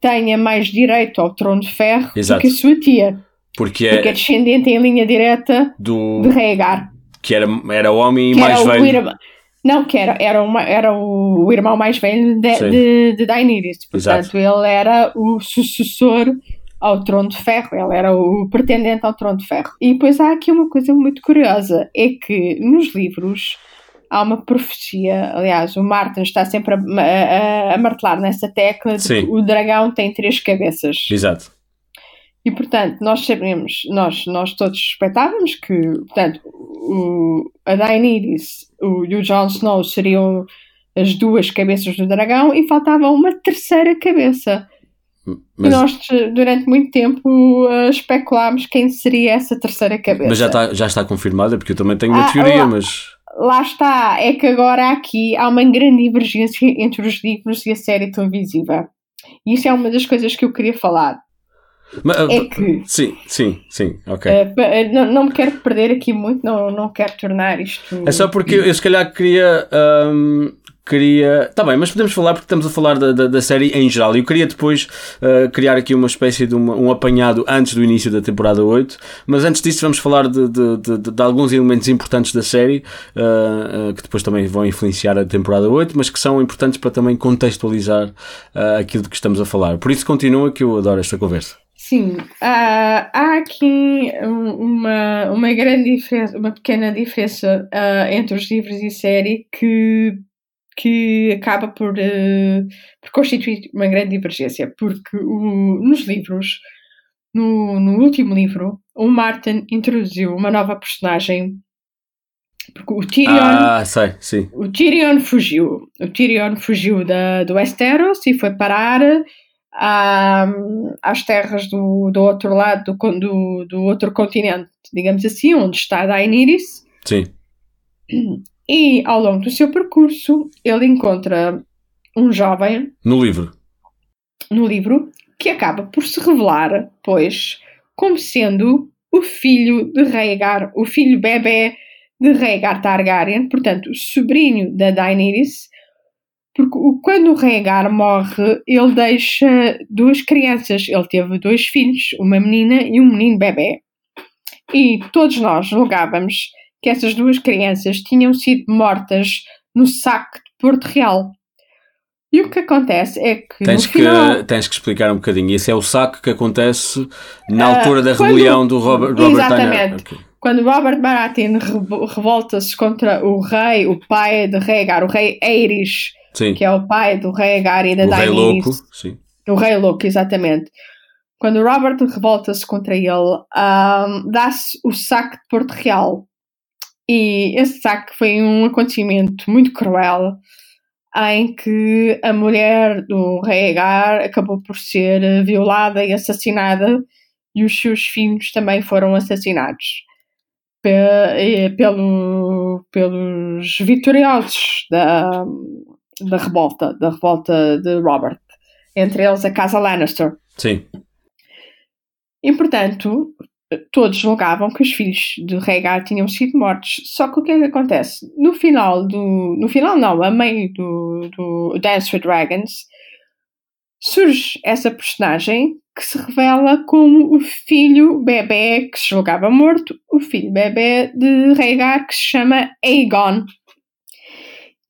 tenha mais direito ao trono de ferro Exato. do que a sua tia. Porque é, porque é descendente em linha direta do... de Rhaegar. Que era, era homem que mais velho. Não, que era, era, uma, era o, irmão mais velho de, de, de Daenerys. Portanto, Exato. ele era o sucessor ao trono de ferro, ele era o pretendente ao trono de ferro. E depois há aqui uma coisa muito curiosa, é que nos livros há uma profecia, aliás, o Martin está sempre a, a, a martelar nessa tecla de Sim. que o dragão tem três cabeças. Exato. E, portanto, nós sabemos, nós, nós todos suspeitávamos que, portanto, o, a Daenerys o, e o Jon Snow seriam as duas cabeças do dragão e faltava uma terceira cabeça. Mas... Nós, durante muito tempo, uh, especulámos quem seria essa terceira cabeça. Mas já está, já está confirmada, porque eu também tenho uma ah, teoria, lá, mas... Lá está, é que agora aqui há uma grande divergência entre os livros e a série televisiva. E isso é uma das coisas que eu queria falar. Mas, é que, sim, sim, sim, ok. Uh, não, não me quero perder aqui muito, não, não quero tornar isto. É só porque eu, se calhar queria. Um, queria. Tá bem, mas podemos falar porque estamos a falar da, da, da série em geral. Eu queria depois uh, criar aqui uma espécie de uma, um apanhado antes do início da temporada 8. Mas antes disso, vamos falar de, de, de, de alguns elementos importantes da série uh, uh, que depois também vão influenciar a temporada 8, mas que são importantes para também contextualizar aquilo de que estamos a falar. Por isso, continua que eu adoro esta conversa. Sim, há, há aqui uma, uma grande diferença, uma pequena diferença uh, entre os livros e série que, que acaba por, uh, por constituir uma grande divergência, porque o, nos livros, no, no último livro, o Martin introduziu uma nova personagem porque o Tyrion. Ah, sei, sim. O Tyrion fugiu. O Tyrion fugiu da, do Westeros e foi parar à, às terras do, do outro lado do, do, do outro continente, digamos assim, onde está Daenerys. Sim. E ao longo do seu percurso, ele encontra um jovem. No livro. No livro, que acaba por se revelar, pois, como sendo o filho de Rhaegar, o filho bebê de Rhaegar Targaryen, portanto, sobrinho da Daenerys, porque quando o Rhaegar morre, ele deixa duas crianças. Ele teve dois filhos, uma menina e um menino bebê. E todos nós julgávamos que essas duas crianças tinham sido mortas no saque de Porto Real. E o que acontece é que. Tens, que, final, tens que explicar um bocadinho. Esse é o saque que acontece na uh, altura da rebelião do Robert, Robert Exatamente. Okay. Quando Robert Baratheon revolta-se contra o rei, o pai de Rhaegar, o rei Aerys, Sim. que é o pai do rei Agar e da o Daenerys. Rei Louco, sim. O Rei Louco, exatamente. Quando Robert revolta-se contra ele, um, dá-se o saque de Porto Real. E esse saque foi um acontecimento muito cruel em que a mulher do rei Agar acabou por ser violada e assassinada e os seus filhos também foram assassinados pelo, pelos vitoriosos da, da revolta, da revolta de Robert. Entre eles a casa Lannister. Sim. E portanto, todos julgavam que os filhos de Rhaegar tinham sido mortos. Só que o que é que acontece? No final do. No final não, a meio do, do Dance with Dragons, surge essa personagem que se revela como o filho bebê que se julgava morto, o filho bebê de Rhaegar que se chama Aegon.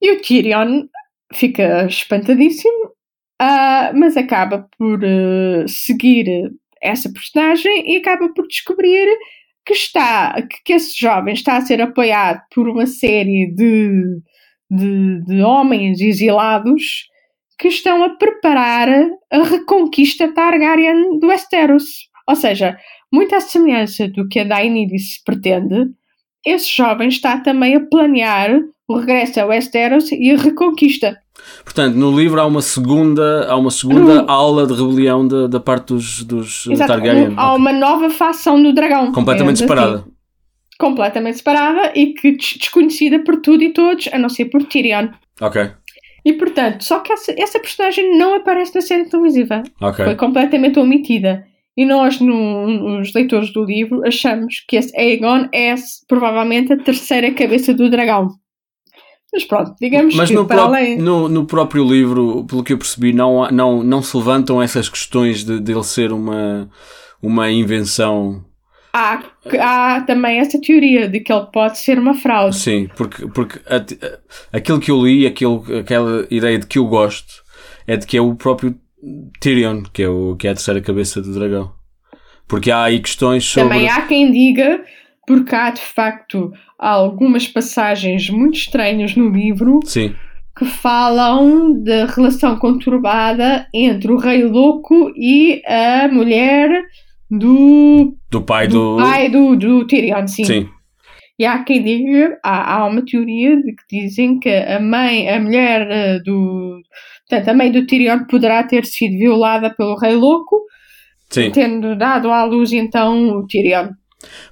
E o Tyrion fica espantadíssimo, uh, mas acaba por uh, seguir essa personagem e acaba por descobrir que está que esse jovem está a ser apoiado por uma série de, de, de homens exilados que estão a preparar a reconquista Targaryen do Westeros. Ou seja, muita semelhança do que a Daenerys pretende, esse jovem está também a planear o regresso a Westeros e a reconquista. Portanto, no livro há uma segunda, há uma segunda hum. aula de rebelião da, da parte dos, dos Exato, Targaryen. Há uma nova facção do dragão. Completamente separada. Assim. Completamente separada e que desconhecida por tudo e todos, a não ser por Tyrion. Ok. E portanto, só que essa, essa personagem não aparece na série televisiva. Okay. Foi completamente omitida. E nós, no, os leitores do livro, achamos que esse Aegon é provavelmente a terceira cabeça do dragão. Mas pronto, digamos Mas que no, para além... no, no, próprio livro, pelo que eu percebi, não, não, não se levantam essas questões de, de ele ser uma, uma invenção há, há também essa teoria de que ele pode ser uma fraude. Sim, porque, porque a, a, aquilo que eu li, aquilo, aquela ideia de que eu gosto, é de que é o próprio Tyrion, que é, o, que é a terceira cabeça do dragão. Porque há aí questões sobre. Também há quem diga, porque há de facto algumas passagens muito estranhas no livro. Sim que falam da relação conturbada entre o rei louco e a mulher do, do pai do, do pai do, do Tyrion, sim. sim. E há quem diga, há, há uma teoria de que dizem que a mãe, a mulher uh, do. Portanto, a mãe do Tyrion poderá ter sido violada pelo Rei Louco, sim. tendo dado à luz então o Tyrion.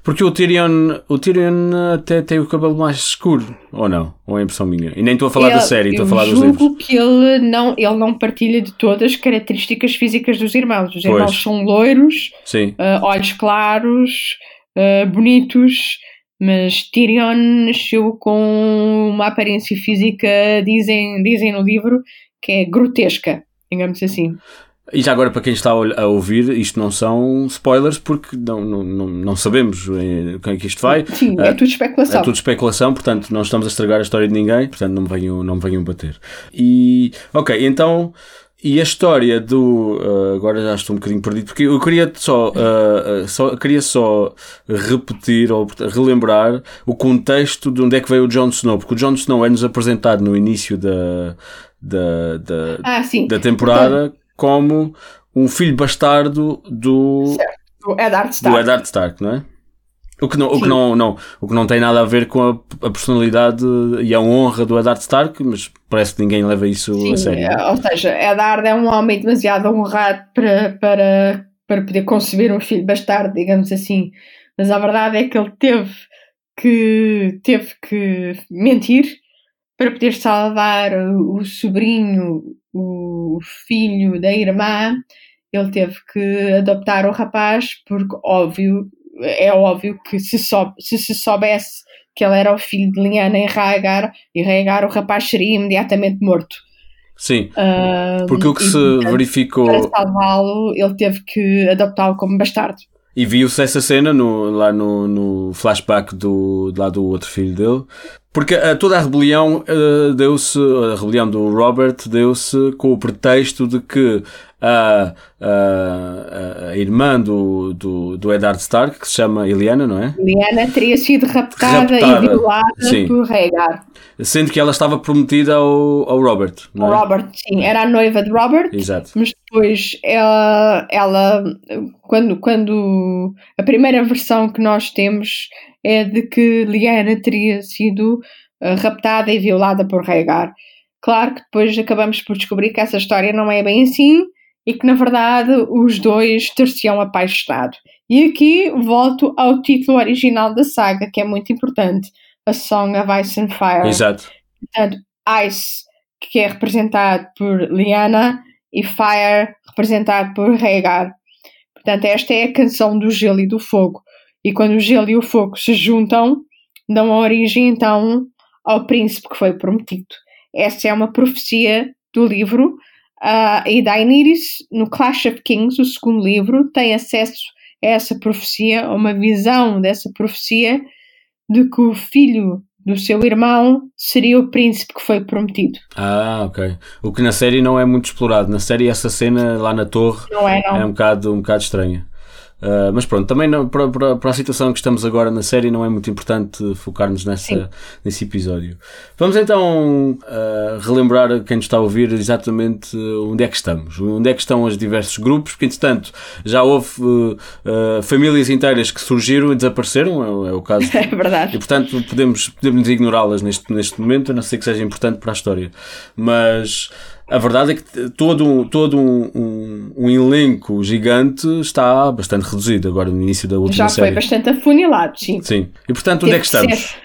Porque o Tyrion, o Tyrion até tem o cabelo mais escuro, ou não? Ou é impressão minha? E nem estou a falar ele, da série, estou a falar dos livros. Eu que ele não, ele não partilha de todas as características físicas dos irmãos. Os irmãos pois. são loiros, uh, olhos claros, uh, bonitos, mas Tyrion nasceu com uma aparência física, dizem, dizem no livro, que é grotesca, digamos assim. E já agora, para quem está a ouvir, isto não são spoilers porque não, não, não, sabemos o que é que isto vai. Sim, é tudo especulação. É tudo especulação, portanto, não estamos a estragar a história de ninguém, portanto, não me venham, não me venham bater. E, ok, então, e a história do. Uh, agora já estou um bocadinho perdido, porque eu queria só, uh, só, queria só repetir ou relembrar o contexto de onde é que veio o Jon Snow, porque o Jon Snow é-nos apresentado no início da, da, da, ah, da temporada. Então, como um filho bastardo do. Certo. Do Eddard Stark. Do Eddard Stark, não é? O que não, o que não, não, o que não tem nada a ver com a, a, personalidade e a honra do Eddard Stark, mas parece que ninguém leva isso Sim, a sério. É, ou seja, Eddard é um homem demasiado honrado para, para, para poder conceber um filho bastardo, digamos assim. Mas a verdade é que ele teve que, teve que mentir para poder salvar o sobrinho o filho da irmã, ele teve que adoptar o rapaz, porque óbvio, é óbvio que se, sou, se se soubesse que ele era o filho de Liana e Rhaegar, e Rhaegar o rapaz seria imediatamente morto. Sim, uh, porque o que e, se portanto, verificou... Para salvá-lo, ele teve que adoptá-lo como bastardo. E viu-se essa cena no, lá no, no flashback do, lá do outro filho dele, porque uh, toda a rebelião uh, deu-se, a rebelião do Robert deu-se com o pretexto de que a, a, a irmã do, do, do Eddard Stark, que se chama Eliana, não é? Eliana teria sido raptada, raptada e violada sim. por Rhaegar. Sendo que ela estava prometida ao, ao Robert, não é? Robert, sim. Era a noiva de Robert. Exato. Mas depois ela, ela quando, quando a primeira versão que nós temos é de que Liana teria sido uh, raptada e violada por Rhaegar. Claro que depois acabamos por descobrir que essa história não é bem assim e que na verdade os dois ter-se-ão apaixonado. E aqui volto ao título original da saga, que é muito importante: A Song of Ice and Fire. Exato. Portanto, Ice, que é representado por Liana, e Fire, representado por Rhaegar. Portanto, esta é a canção do gelo e do fogo. E quando o gelo e o fogo se juntam, dão origem então ao príncipe que foi prometido. Essa é uma profecia do livro Uh, e Daenerys, no Clash of Kings, o segundo livro, tem acesso a essa profecia, a uma visão dessa profecia de que o filho do seu irmão seria o príncipe que foi prometido. Ah, ok. O que na série não é muito explorado. Na série essa cena lá na torre não é, não. é um bocado, um bocado estranha. Uh, mas pronto, também não, para, para, para, a situação que estamos agora na série não é muito importante focarmos nessa, nesse episódio. Vamos então uh, relembrar quem nos está a ouvir exatamente onde é que estamos, onde é que estão os diversos grupos, porque entretanto já houve uh, famílias inteiras que surgiram e desapareceram, é, é o caso. É verdade. E portanto podemos, podemos ignorá-las neste, neste momento, a não ser que seja importante para a história. Mas a verdade é que todo, um, todo um, um, um, elenco gigante está bastante reduzido agora no início da última Já série. Já foi bastante afunilado, sim. Sim. E portanto, onde é que estamos?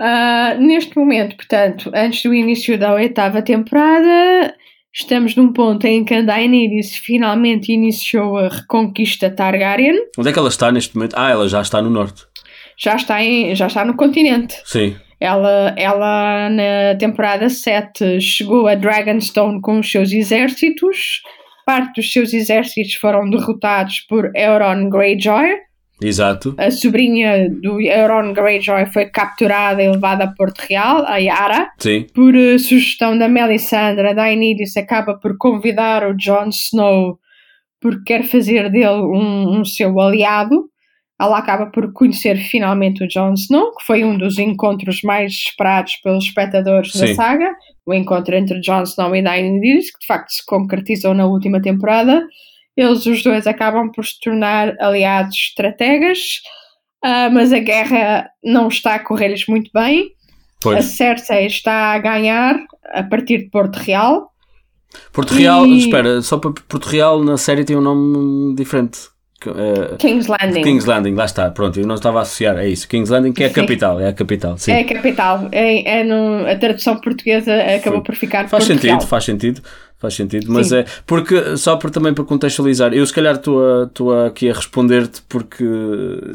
Uh, neste momento, portanto, antes do início da oitava temporada, estamos num ponto em que a Daenerys finalmente iniciou a reconquista Targaryen. Onde é que ela está neste momento? Ah, ela já está no norte. Já está, em, já está no continente. Sim. Ela, ela, na temporada 7, chegou a Dragonstone com os seus exércitos. Parte dos seus exércitos foram derrotados por Euron Greyjoy. Exato. A sobrinha do Euron Greyjoy foi capturada e levada a Porto Real, a Yara. Sim. Por uh, sugestão da Melisandre, Daenerys acaba por convidar o Jon Snow porque quer fazer dele um, um seu aliado ela acaba por conhecer finalmente o Jon Snow, que foi um dos encontros mais esperados pelos espectadores Sim. da saga, o encontro entre Jon Snow e Daenerys, que de facto se concretizou na última temporada. Eles os dois acabam por se tornar aliados estrategas, uh, mas a guerra não está a correr-lhes muito bem. Pois. A Cersei está a ganhar a partir de Porto Real. Porto Real, e... espera, só para Porto Real na série tem um nome diferente. Uh, King's Landing. King's Landing, lá está, pronto, eu não estava a associar, é isso. King's Landing, que é a capital, é a capital, sim. É a capital, é, é no, a tradução portuguesa acabou por ficar Faz sentido, faz sentido. Faz sentido, mas Sim. é porque só por, também para contextualizar, eu se calhar estou aqui a responder-te porque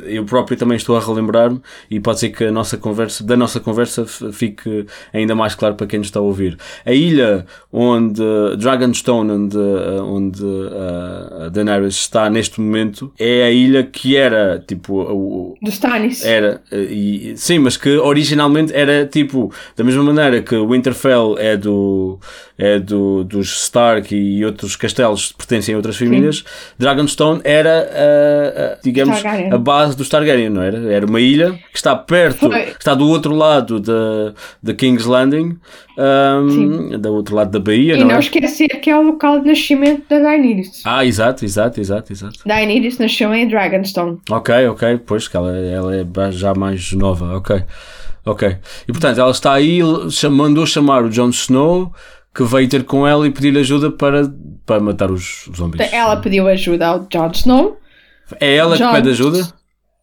eu próprio também estou a relembrar-me e pode ser que a nossa conversa, da nossa conversa fique ainda mais claro para quem nos está a ouvir. A ilha onde Dragonstone, onde, onde uh, a Daenerys está neste momento, é a ilha que era tipo o, dos Stannis. Era, e, sim, mas que originalmente era tipo da mesma maneira que Winterfell é do é do, dos Stark e outros castelos que pertencem a outras famílias, Sim. Dragonstone era, a, a digamos, Targaryen. a base dos Targaryen, não era? Era uma ilha que está perto, que está do outro lado da, da King's Landing, um, do outro lado da Baía, e não, não é? esquecer que é o local de nascimento da Daenerys. Ah, exato, exato, exato, exato. Daenerys nasceu em Dragonstone. Ok, ok, pois que ela, ela é já mais nova, ok. Ok. E portanto, ela está aí, mandou chamar o Jon Snow que veio ter com ela e pedir ajuda para, para matar os zombies. Ela pediu ajuda ao Jon Snow. É ela John... que pede ajuda?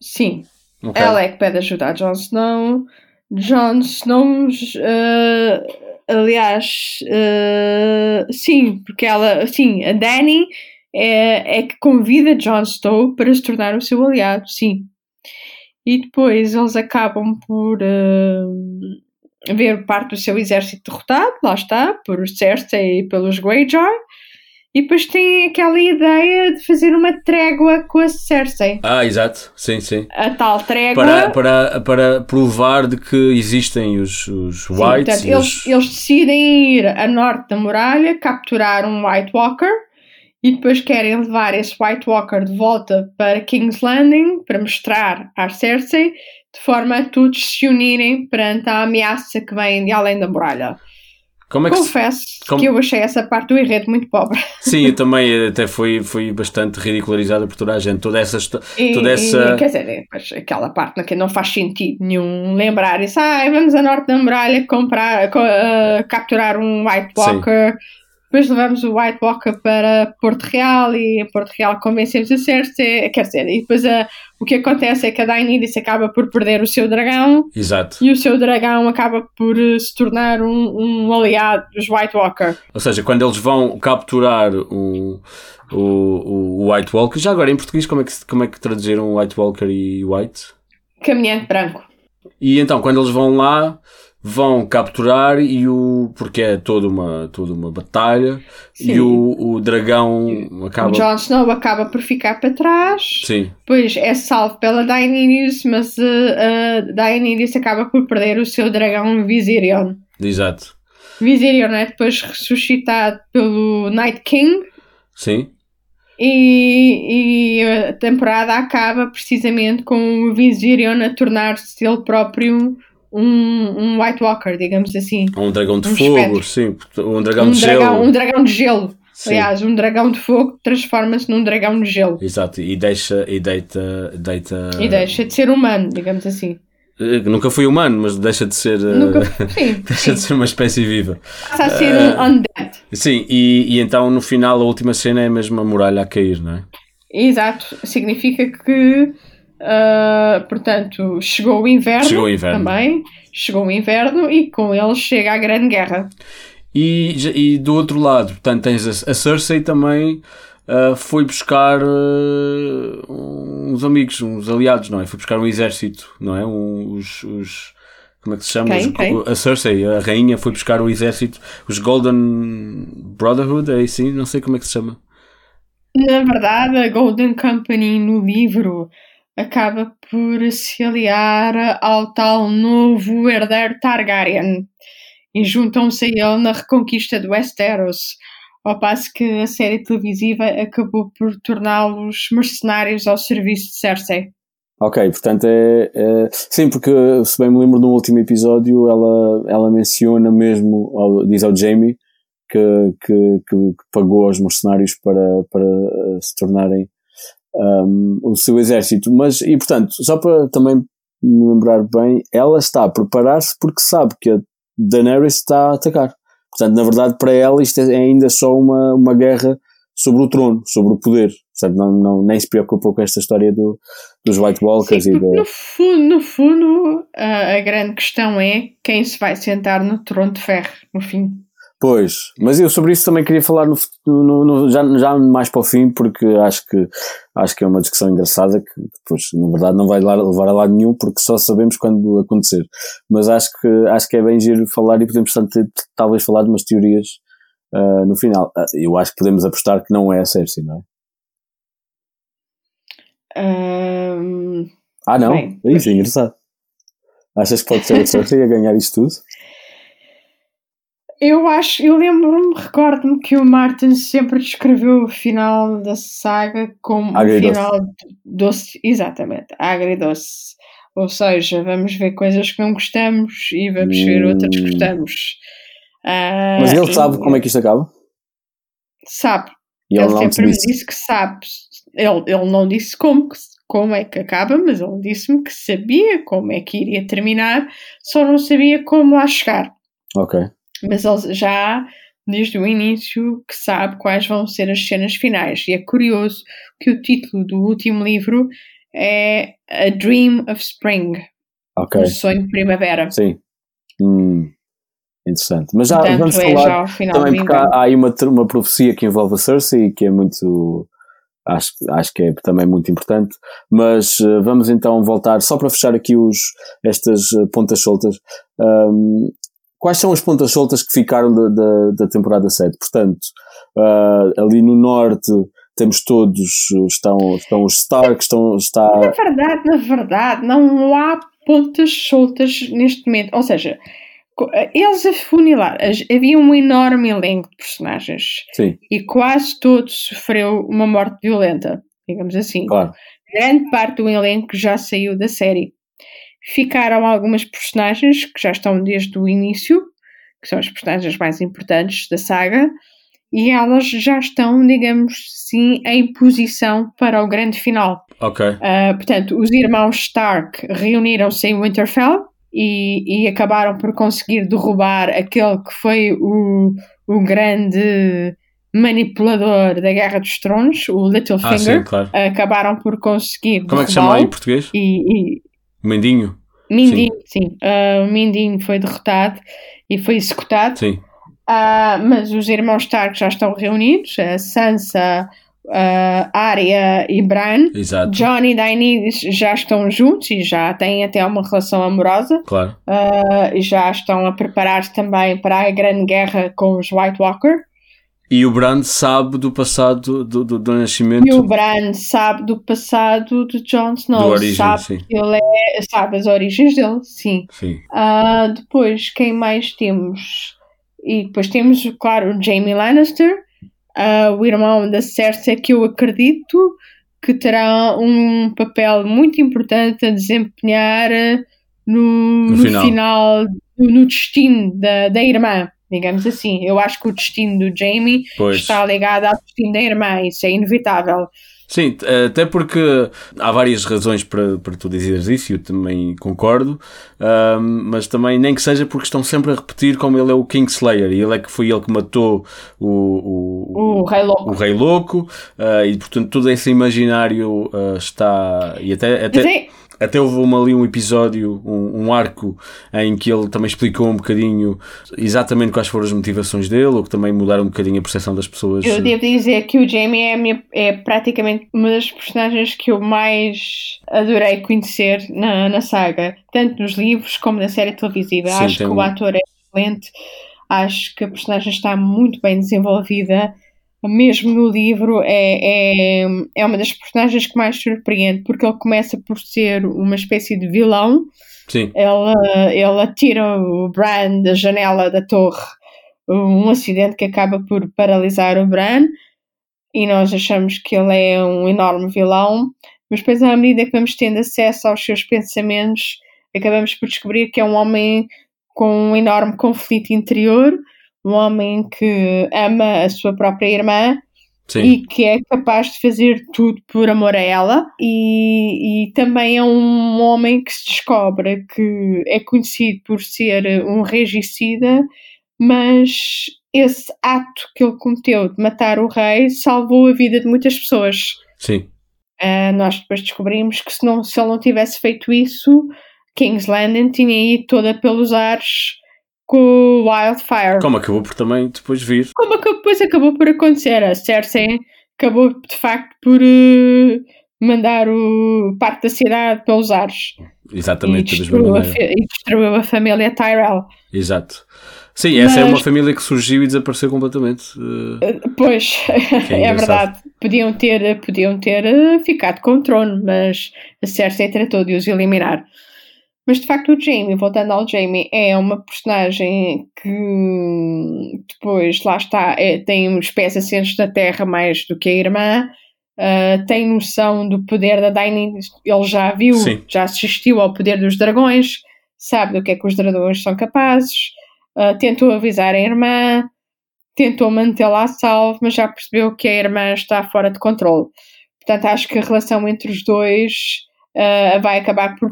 Sim. Okay. Ela é que pede ajuda a Jon Snow. Jon Snow, uh, aliás, uh, sim, porque ela, sim, a Dany é, é que convida Jon Snow para se tornar o seu aliado, sim. E depois eles acabam por uh, ver parte do seu exército derrotado, lá está, por Cersei e pelos Greyjoy. E depois tem aquela ideia de fazer uma trégua com a Cersei. Ah, exato, sim, sim. A tal trégua. Para, para, para provar de que existem os, os sim, Whites. Portanto, eles, os... eles decidem ir a norte da muralha, capturar um White Walker e depois querem levar esse White Walker de volta para King's Landing para mostrar à Cersei de forma a todos se unirem perante a ameaça que vem de além da muralha. Como é que Confesso se... Como... que eu achei essa parte do enredo muito pobre. Sim, eu também até fui, fui bastante ridicularizada por toda a gente. Toda essa. E, toda essa... E, quer dizer, aquela parte que não faz sentido nenhum lembrar isso. Ah, vamos a norte da muralha comprar, uh, capturar um White Walker. Sim depois levamos o White Walker para Porto Real e em Porto Real convencemos a Cersei, quer dizer, e depois a, o que acontece é que a Daenerys acaba por perder o seu dragão Exato. e o seu dragão acaba por eh, se tornar um, um aliado dos White Walker. Ou seja, quando eles vão capturar o, o, o White Walker, já agora em português como é que, como é que traduziram White Walker e White? Caminhante branco. E então, quando eles vão lá, vão capturar e o porque é toda uma toda uma batalha Sim. e o, o dragão acaba o Jon Snow acaba por ficar para trás. Sim. pois é salvo pela Daenerys mas uh, uh, Daenerys acaba por perder o seu dragão Viserion. Exato. Viserion é depois ressuscitado pelo Night King. Sim. E, e, a temporada acaba precisamente com o Viserion a tornar-se ele próprio um, um White Walker, digamos assim. Um dragão de um fogo, espectro. sim. Um dragão um de dragão, gelo. Um dragão de gelo. Sim. Aliás, um dragão de fogo transforma-se num dragão de gelo. Exato, e deixa e deita, deita. E deixa de ser humano, digamos assim. Eh, nunca foi humano, mas deixa de ser. Eh, Nunca, sim, deixa sim. de ser uma espécie viva. Passa a ser um undead. Sim, e, e então no final a última cena é mesmo a muralha a cair, não é? Exato, significa que, uh, portanto, chegou o inverno, chegou o inverno também, chegou o inverno e com ele chega a Grande Guerra. E, e do outro lado, portanto, tens a, a Cersei também uh, foi buscar uh, uns amigos, uns aliados, não é? Foi buscar um exército, não é? Um, os, os, como é que se chama? Quem? Os, Quem? A Cersei, a rainha, foi buscar o exército, os Golden Brotherhood, é assim? Não sei como é que se chama. Na verdade, a Golden Company no livro acaba por se aliar ao tal novo herdeiro Targaryen e juntam-se a ele na reconquista de Westeros ao passo que a série televisiva acabou por torná-los mercenários ao serviço de Cersei. Ok, portanto é, é, Sim, porque se bem me lembro no último episódio ela, ela menciona mesmo, diz ao Jamie que, que, que pagou aos mercenários para, para eh, se tornarem um, o seu exército. Mas, e portanto, só para também me lembrar bem, ela está a preparar-se porque sabe que a Daenerys está a atacar. Portanto, na verdade, para ela isto é ainda só uma, uma guerra sobre o trono, sobre o poder. Portanto, não, não, nem se preocupa com esta história do, dos White Walkers. Sim, e no, fundo, no fundo a, a, grande questão é quem se vai sentar no trono de ferro, no fim. Pois, mas eu sobre isso também queria falar no, no, no, já, já mais para o fim, porque acho que, acho que é uma discussão engraçada que depois, na verdade, não vai levar a lado nenhum, porque só sabemos quando acontecer. Mas acho que, acho que é bem giro falar e podemos talvez falar de umas teorias uh, no final. Uh, eu acho que podemos apostar que não é a Cersei, não é? Um, ah, não? Bem, isso é engraçado. Achas que pode ser a Cersei a ganhar isto tudo? Eu acho, eu lembro-me, recordo-me que o Martin sempre descreveu o final da saga como o final doce, exatamente, agridoce. Ou seja, vamos ver coisas que não gostamos e vamos ver outras que hum. gostamos. Uh, Mas ele sabe como é que isto acaba? Sabe. Ele, ele sempre me disse. disse que sabe. Ele, ele não disse como, como é que acaba, mas ele disse-me que sabia como é que iria terminar, só não sabia como lá chegar. Ok mas ele já desde o início que sabe quais vão ser as cenas finais. E é curioso que o título do último livro é A Dream of Spring. Ok. Um sonho de primavera. Sim. Hum, interessante. Mas já Portanto, vamos é falar já final também porque há, há aí uma, uma profecia que envolve a Cersei que é muito acho, acho que é também muito importante. Mas uh, vamos então voltar, só para fechar aqui os, estas uh, pontas soltas. Um, quais são as pontas soltas que ficaram da, da, da temporada 7? Portanto, uh, ali no norte temos todos, estão, estão os Stark, estão, está... Na verdade, na verdade, não há pontas soltas neste momento. Ou seja, eles afunilar, havia um enorme elenco de personagens. Sim. E quase todo sofreu uma morte violenta, digamos assim. Claro. Grande parte do elenco já saiu da série. Ficaram algumas personagens que já estão desde o início, que são as personagens mais importantes da saga, e elas já estão, digamos assim, em posição para o grande final. Ok. Uh, portanto, os irmãos Stark reuniram-se em Winterfell e, e, acabaram por conseguir derrubar aquele que foi o, o grande manipulador da Guerra dos Tronos, o Littlefinger. Ah, sim, claro. Acabaram por conseguir. Como é que chama em português? E, e, Mindinho? Mindinho, sim. sim. Uh, o Mindinho foi derrotado e foi executado. Sim. Uh, mas os irmãos Stark já estão reunidos. A Sansa, uh, Arya e Bran. Exato. John e Daenerys já estão juntos e já têm até uma relação amorosa. Claro. Uh, já estão a preparar-se também para a grande guerra com os White Walker. E o Bran sabe do passado do, do, do nascimento. E o Bran sabe do passado de Jon Snow. Origem, sabe sim. ele é, sabe as origens dele, sim. Sim. Uh, depois, quem mais temos? E depois temos, claro, o Jamie Lannister, uh, o irmão da Cersei, que eu acredito que terá um papel muito importante a desempenhar no, No no final. final, no destino da, da irmã, digamos assim. Eu acho que o destino do Jamie Pois. está ligado ao destino da irmã, isso é inevitável. Sim, até porque há várias razões para, para tu dizeres isso e eu também concordo, ahm, mas também nem que seja porque estão sempre a repetir como ele é o Kingslayer e ele é que foi ele que matou o, o, O Rei Louco. o Rei Louco ah, e portanto todo esse imaginário ah, está e até, até, até houve ali um episódio, um, um arco em que ele também explicou um bocadinho exatamente quais foram as motivações dele ou que também mudaram um bocadinho a percepção das pessoas. Eu devo dizer que o Jamie é, minha- é praticamente uma das personagens que eu mais adorei conhecer na, na saga, tanto nos livros como na série televisiva. Sim, Acho que tem o um- ator é excelente, acho que a personagem está muito bem desenvolvida. Mesmo no livro, é, é, é uma das personagens que mais surpreende, porque ele começa por ser uma espécie de vilão, Sim, ele, ele atira o Bran da janela da torre, um acidente que acaba por paralisar o Bran, e nós achamos que ele é um enorme vilão, mas depois, à medida que vamos tendo acesso aos seus pensamentos, acabamos por descobrir que é um homem com um enorme conflito interior, um homem que ama a sua própria irmã sim. e que é capaz de fazer tudo por amor a ela e, e também é um homem que se descobre que é conhecido por ser um regicida mas esse ato que ele cometeu de matar o rei salvou a vida de muitas pessoas Sim. Ah, nós depois descobrimos que se, não, se ele não tivesse feito isso King's Landing tinha ido toda pelos ares com o Wildfire Como acabou por também depois vir. como acabou- depois acabou por acontecer. A Cersei acabou de facto por eh, mandar o parte da cidade pelos ares e Exatamente mesma destruiu, a, e destruiu a família Tyrell. Exato. Sim, essa é Mas- uma família que surgiu e desapareceu completamente. Uh, Eh, Pois, é é, verdade. Podiam ter, podiam ter eh, ficado com o trono, mas a Cersei tratou de os eliminar. Mas de facto, o Jamie, voltando ao Jamie, é uma personagem que depois, lá está, é- tem os pés assentos na terra mais do que a irmã, ah, tem noção do poder da Daenerys, ele já viu, Sim. já assistiu ao poder dos dragões, sabe do que é que os dragões são capazes, ah, tentou avisar a irmã, tentou mantê-la a salvo, mas já percebeu que a irmã está fora de controle. Portanto, acho que a relação entre os dois ah, vai acabar por,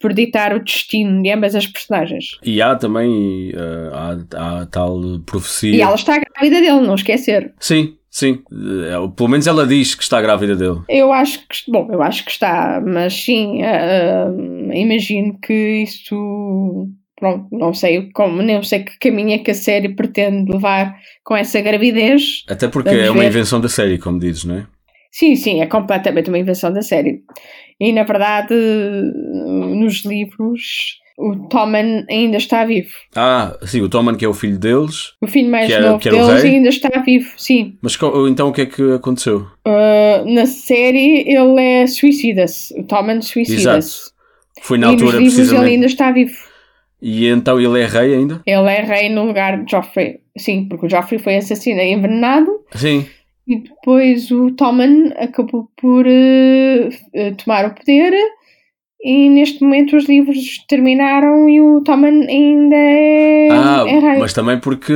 por ditar o destino de ambas as personagens. e há também uh, há, há a tal profecia. E ela está grávida dele, não esquecer. Sim, sim. Uh, pelo menos ela diz que está grávida dele. Eu acho que, bom, eu acho que está, mas sim, ah, imagino que isso, pronto, não sei como, nem sei que caminho é que a série pretende levar com essa gravidez. Até porque Vamos é uma ver. invenção da série, como dizes, não é? Sim, sim, é completamente uma invenção da série. E na verdade, nos livros, o Tommen ainda está vivo. Ah, sim, o Tommen, que é o filho deles. O filho mais era- novo deles ainda está vivo, sim. Mas então o que é que aconteceu? Uh, na série ele é suicida-se. O Tommen suicida-se. Foi na E nos altura, ele precisamente. ainda está vivo. E então ele é rei ainda? Ele é rei no lugar de Joffrey. Sim, porque o Joffrey foi assassinado e envenenado. Sim. E depois o Tommen acabou por uh, tomar o poder. E neste momento os livros terminaram e o Tommen ainda é, Ah, é rei. mas também porque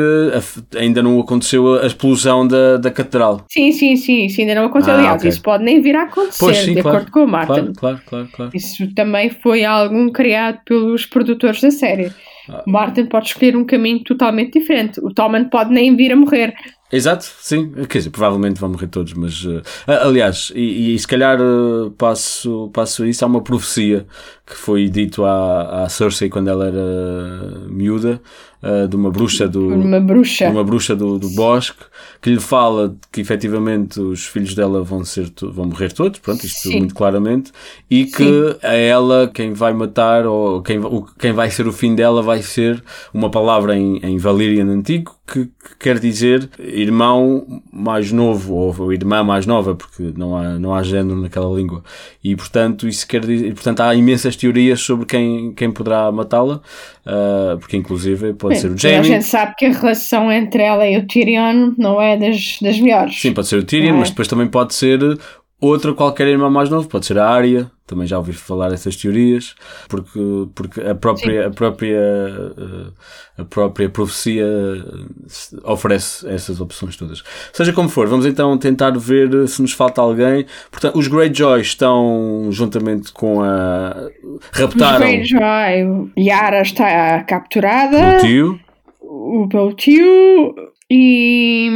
ainda não aconteceu a explosão da, da catedral. Sim, sim, sim, isso ainda não aconteceu. Ah, Aliás, ok. isso pode nem vir a acontecer, Pois, sim, de claro, acordo com o Martin. Claro, claro, claro, claro. Isso também foi algo criado pelos produtores da série. Ah. Martin pode escolher um caminho totalmente diferente. O Tommen pode nem vir a morrer. Exato, sim. Quer dizer, provavelmente vão morrer todos, mas. ah, aliás, e, e se calhar eh, passo, passo isso, há uma profecia que foi dito à, à Cersei quando ela era miúda, uh, de uma bruxa do uma bruxa, uma bruxa do, do bosque que lhe fala que efetivamente os filhos dela vão ser vão morrer todos, pronto, isto Sim. muito claramente, e que Sim. a ela quem vai matar ou quem, o, quem vai ser o fim dela vai ser uma palavra em, em Valyrian antigo que, que, quer dizer irmão mais novo ou irmã mais nova, porque não há, não há género naquela língua. E portanto, isso quer dizer, portanto, há imensas teorias sobre quem, quem poderá matá-la, uh, porque inclusive pode Sim, ser o Jaime. A gente sabe que a relação entre ela e o Tyrion não é das, das melhores. Sim, pode ser o Tyrion, é? mas depois também pode ser outra qualquer irmã mais novo, pode ser a Arya, também já ouvi falar essas teorias, porque, porque a própria, a própria, eh, a própria profecia eh, oferece essas opções todas. Seja como for, vamos então tentar ver se nos falta alguém. Portanto, os Greyjoy estão juntamente com a raptaram. Os Greyjoy, Yara está capturada. O tio. O meu tio e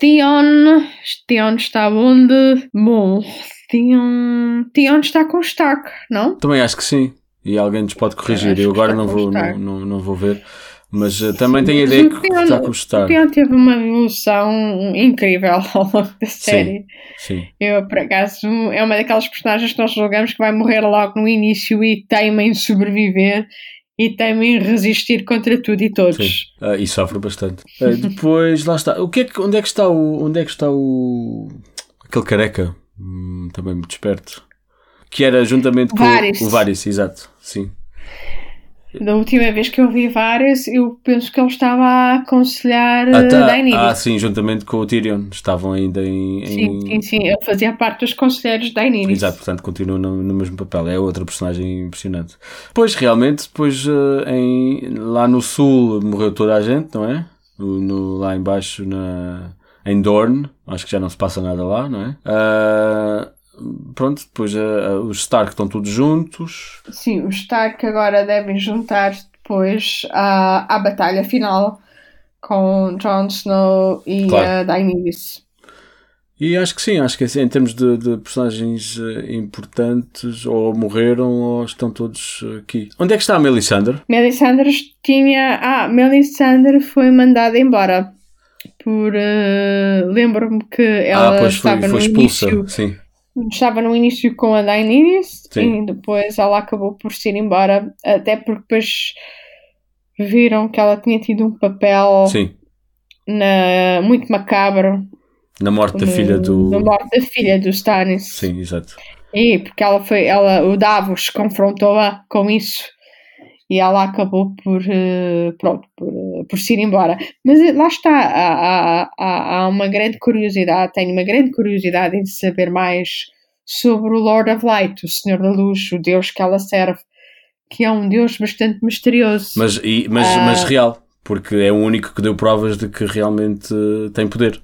Theon, Theon está onde? Bom, Theon, Theon está com Stark, não? Também acho que sim. E alguém nos pode corrigir. Eu, Eu agora não vou, não, não, não, vou ver. Mas uh, também tenho a ideia que Theon, está com Stark. O Theon teve uma evolução incrível ao longo da série. Sim, sim. Eu, por acaso, é uma daquelas personagens que nós julgamos que vai morrer logo no início e teima em sobreviver e temem resistir contra tudo e todos. Uh, e sofre bastante. Uh, depois, lá está. O que é que, onde é que está o. Onde é que está o. aquele careca? Hum, também muito esperto. Que era juntamente com o Varys, exato. Sim. Da última vez que eu vi várias, eu penso que ele estava a aconselhar ah, tá. Daenerys. Ah, sim, juntamente com o Tyrion. Estavam ainda em. Sim, sim, sim. Ele fazia parte dos conselheiros da Daenerys. Exato, portanto continua no, no, mesmo papel. É outra personagem impressionante. Pois, realmente, depois uh, em, lá no sul morreu toda a gente, não é? No, no, lá embaixo na, em Dorne. Acho que já não se passa nada lá, não é? Uh, pronto, depois uh, os Stark estão todos juntos. Sim, os Stark agora devem juntar-se depois à, à batalha final com Jon Snow e claro. Daenerys. E acho que sim, acho que assim, em termos de, de, personagens eh, importantes, ou morreram ou estão todos aqui. Onde é que está a Melisandre? Melisandre tinha. Ah, Melisandre foi mandada embora. Por. Uh, Lembro-me que ela ah, pois estava foi, foi no expulsa, início. Sim estava no início com a Daenerys Sim. e depois ela acabou por se ir embora, até porque depois viram que ela tinha tido um papel Sim. Na, muito macabro na morte da filha do na morte da filha do Stannis. Sim, exato. E porque ela foi, ela, o Davos confrontou-a com isso e ela acabou por, uh, pronto, por, uh, por se ir embora. Mas eh, lá está, há, há, há uma grande curiosidade, tenho uma grande curiosidade em saber mais sobre o Lord of Light, o Senhor da Luz, o Deus que ela serve, que é um Deus bastante misterioso. Mas, e, mas, uh, mas real, porque é o único que deu provas de que realmente tem poder.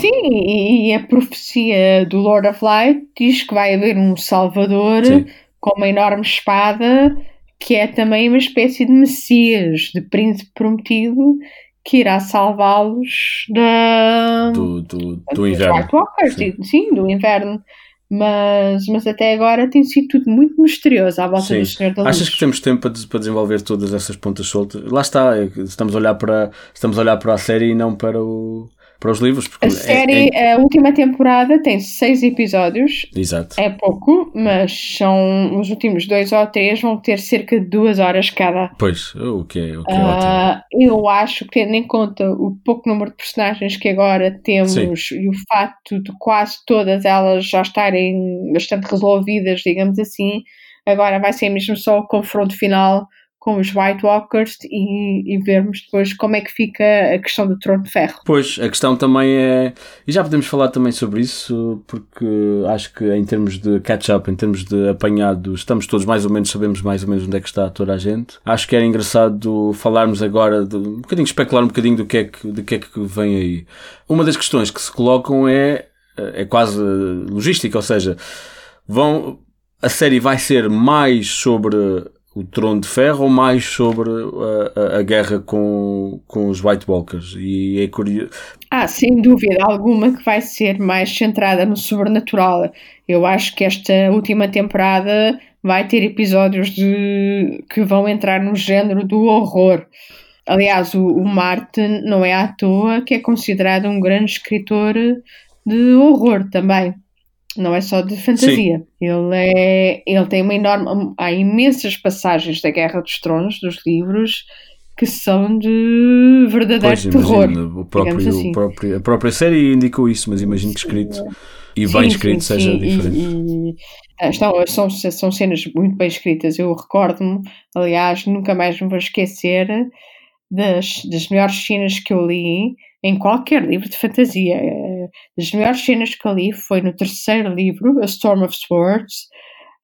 Sim, e a profecia do Lord of Light diz que vai haver um Salvador Sim. com uma enorme espada que é também uma espécie de Messias, de príncipe prometido, que irá salvá-los da... do, do, do inverno. sim. sim, do inverno. Mas, mas até agora tem sido tudo muito misterioso à volta Sim. do Senhor da Luz. Achas que temos tempo para, para desenvolver todas essas pontas soltas? Lá está, é estamos a olhar para, estamos a, olhar para a série e não para o, para os livros. a série, é, é... a última temporada tem seis episódios. Exato. É pouco, mas são os últimos dois ou três vão ter cerca de duas horas cada. Pois, o que é, o que é uh, ótimo. Eu acho que, tendo em conta o pouco número de personagens que agora temos Sim. e o facto de quase todas elas já estarem bastante resolvidas, digamos assim, agora vai ser mesmo só o confronto final com os White Walkers e, e, vermos depois como é que fica a questão do trono de ferro. Pois, a questão também é. E já podemos falar também sobre isso, porque acho que em termos de catch-up, em termos de apanhado, estamos todos mais ou menos, sabemos mais ou menos onde é que está toda a gente. Acho que era engraçado falarmos agora, de, um bocadinho, especular um bocadinho do que, é que, do que é que vem aí. Uma das questões que se colocam é, é quase logística, ou seja, vão. A série vai ser mais sobre o Trono de Ferro ou mais sobre a, a, a, guerra com, com os White Walkers? E é curioso. Ah, sem dúvida alguma que vai ser mais centrada no sobrenatural. Eu acho que esta última temporada vai ter episódios de, que vão entrar no género do horror. Aliás, o, o, Martin não é à toa que é considerado um grande escritor de horror também. Não é só de fantasia. Ele, é, ele tem uma enorme. Há imensas passagens da Guerra dos Tronos, dos livros, que são de verdadeiro pois, terror. Imagino, o próprio, assim. o próprio, a própria série indicou isso, mas imagino que escrito e bem sim, escrito sim, seja diferente. E, e, ah, estão, são, são cenas muito bem escritas. Eu recordo-me, aliás, nunca mais me vou esquecer das, das melhores cenas que eu li em qualquer livro de fantasia. Das melhores cenas que eu li foi no terceiro livro, A Storm of Swords,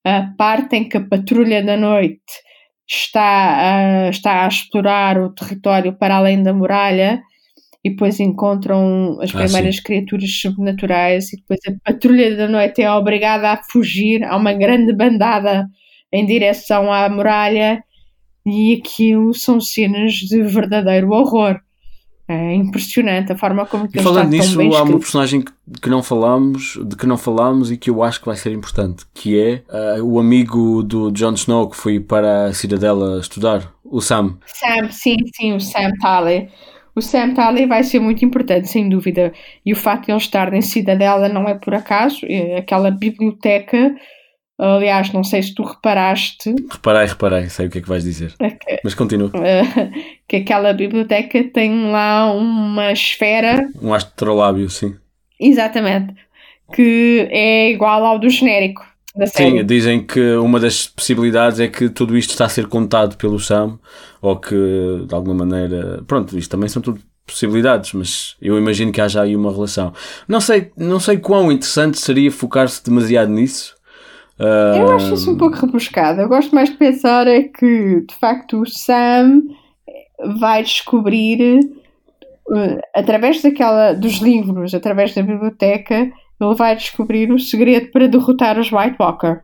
a parte em que a Patrulha da Noite está a, está a explorar o território para além da muralha e depois encontram as ah, primeiras criaturas sobrenaturais e depois a patrulha da noite é obrigada a fugir a uma grande bandada em direção à muralha e aquilo são cenas de verdadeiro horror. É impressionante a forma como e falando nisso, há uma personagem que não falámos, de que não falámos e que eu acho que vai ser importante, que é uh, o amigo do Jon Snow que foi para a Cidadela estudar, o Sam. Sam, sim, sim, o Sam Talley. O Sam Talley vai ser muito importante, sem dúvida. E o facto de ele estar em Cidadela não é por acaso. É aquela biblioteca Aliás, não sei se tu reparaste. Reparei, reparei, sei o que é que vais dizer. É que, Mas continua. que aquela biblioteca tem lá uma esfera. Um astrolábio, sim. Exatamente. Que é igual ao do genérico. Da série. Sim, dizem que uma das possibilidades é que tudo isto está a ser contado pelo Sam, ou que de alguma maneira. Pronto, isto também são tudo possibilidades, mas eu imagino que haja aí uma relação. Não sei, não sei quão interessante seria focar-se demasiado nisso, Uh... Eu acho isso um pouco rebuscado. Eu gosto mais de pensar é que, de facto, o Sam vai descobrir, uh, através daquela, dos livros, através da biblioteca, ele vai descobrir o segredo para derrotar os White Walker.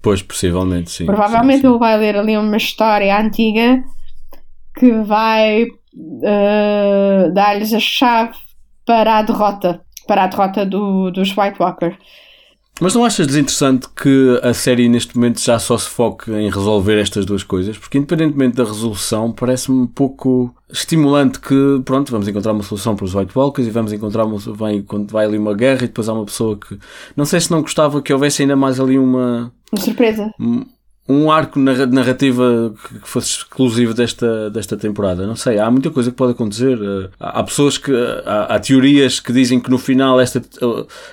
Pois, possivelmente, sim. Provavelmente sim, sim. ele vai ler ali uma história antiga que vai uh, dar-lhes a chave para a derrota, para a derrota do, dos White Walker. Mas não achas desinteressante que a série neste momento já só se foque em resolver estas duas coisas? Porque independentemente da resolução, parece-me um pouco estimulante que, pronto, vamos encontrar uma solução para os White Walkers e vamos encontrar uma, vai, quando vai ali uma guerra e depois há uma pessoa que, não sei se não gostava que houvesse ainda mais ali uma... Uma surpresa. Um, um arco narrativa que fosse exclusivo desta, desta temporada. Não sei, há muita coisa que pode acontecer. Eh, há pessoas que. Há, há, teorias que dizem que no final esta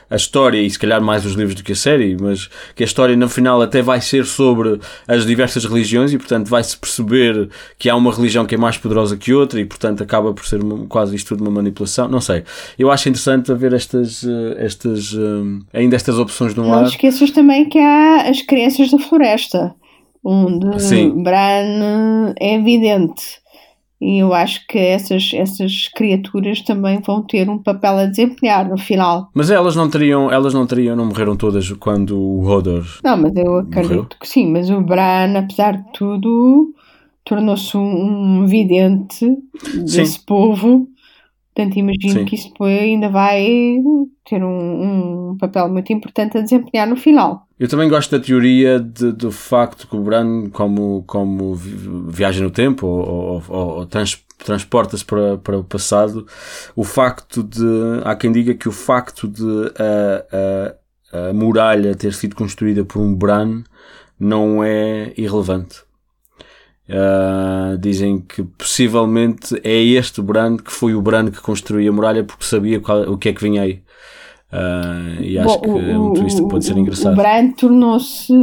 a história, e se calhar mais os livros do que a série, mas que a história no final até vai ser sobre as diversas religiões e portanto vai-se perceber que há uma religião que é mais poderosa que outra e portanto acaba por ser uma, quase isto tudo uma manipulação. Não sei. Eu acho interessante haver estas, eh, estas eh, ainda estas opções no ar. Não esqueças também que há as crianças da floresta onde Sim. Bran é evidente. E eu acho que essas, essas criaturas também vão ter um papel a desempenhar no final. Mas elas não teriam, elas não teriam, não morreram todas quando o Hodor. Não, mas eu acredito morreu? que sim. Mas o Bran, apesar de tudo, tornou-se um, um vidente desse sim. povo Portanto, imagino Sim. que isso ainda vai ter um, um, papel muito importante a desempenhar no final. Eu também gosto da teoria de, do facto que o Bran, como, como viaja no tempo ou, ou, ou trans, transporta-se para, para o passado, o facto de. Há quem diga que o facto de a, a, a muralha ter sido construída por um Bran não é irrelevante Uh, dizem que possivelmente é este o Bran que foi o Bran que construiu a muralha porque sabia qual, o que é que vinha aí. Uh, e acho Bom, que o, é um twist que pode ser engraçado. O Bran tornou-se,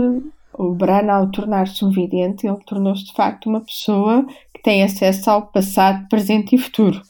o Bran ao tornar-se um vidente, ele tornou-se de facto uma pessoa que tem acesso ao passado, presente e futuro.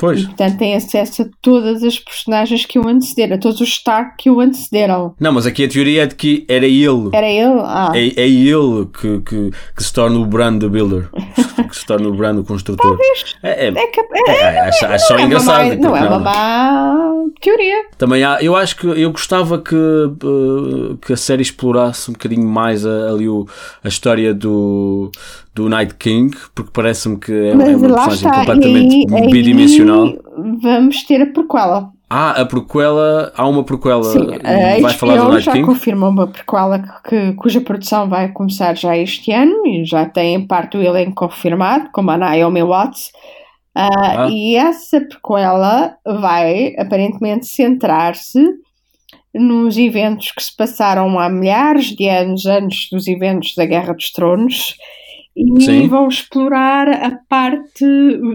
Pois. E, portanto, tem acesso a todas as personagens que o antecederam, a todos os Stark que o antecederam. Não, mas aqui a teoria é de que era ele. Era ele? Ah. É, é ele que, que, que se torna o brand do builder. que se torna o brand do construtor. Talvez. É, é, é, é, é, acho, acho só engraçado. Má, não é uma má teoria. Também há, eu acho que eu gostava que, uh, que a série explorasse um bocadinho mais a, ali o, a história do do Night King, porque parece-me que é, é uma personagem está. completamente bidimensional. Aí vamos ter a prequela. Ah, a prequela, há uma prequela Sim, vai a falar HBO do Night já King? confirma uma prequela que, cuja produção vai começar já este ano e já tem parte do elenco confirmado, como a Naomi Watts. Uh, ah. E essa prequela vai aparentemente centrar-se nos eventos que se passaram há milhares de anos antes dos eventos da Guerra dos Tronos e Sim. vão explorar a parte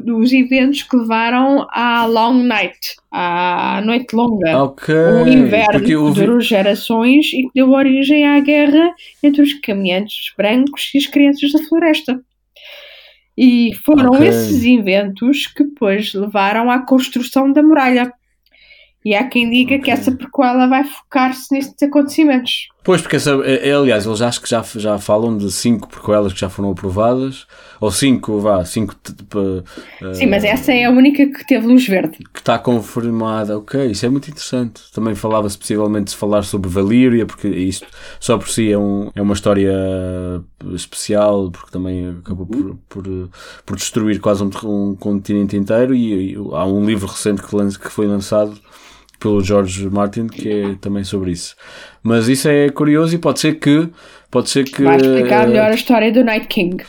dos eventos que levaram à Long Night, à Noite Longa. Ok. Um inverno que durou gerações e que deu origem à guerra entre os caminhantes brancos e as crianças da floresta. E foram okay. esses eventos que depois levaram à construção da muralha. E há quem diga okay. que essa prequela vai focar-se nestes acontecimentos. Pois, porque essa, é, é, aliás, eles acho que já, já falam de cinco prequelas que já foram aprovadas, ou cinco, vá, cinco. Uh, Sim, mas essa é a única que teve luz verde. Que está confirmada, ok, isso é muito interessante. Também falava-se possivelmente de falar sobre Valyria, porque isto só por si é, um, é uma história especial, porque também acabou por, por, por destruir quase um, um continente inteiro. E, e, há um livro recente que, que foi lançado pelo George Martin, que é também sobre isso. Mas isso é curioso e pode ser que. Pode ser que Vai explicar melhor a história do Night King.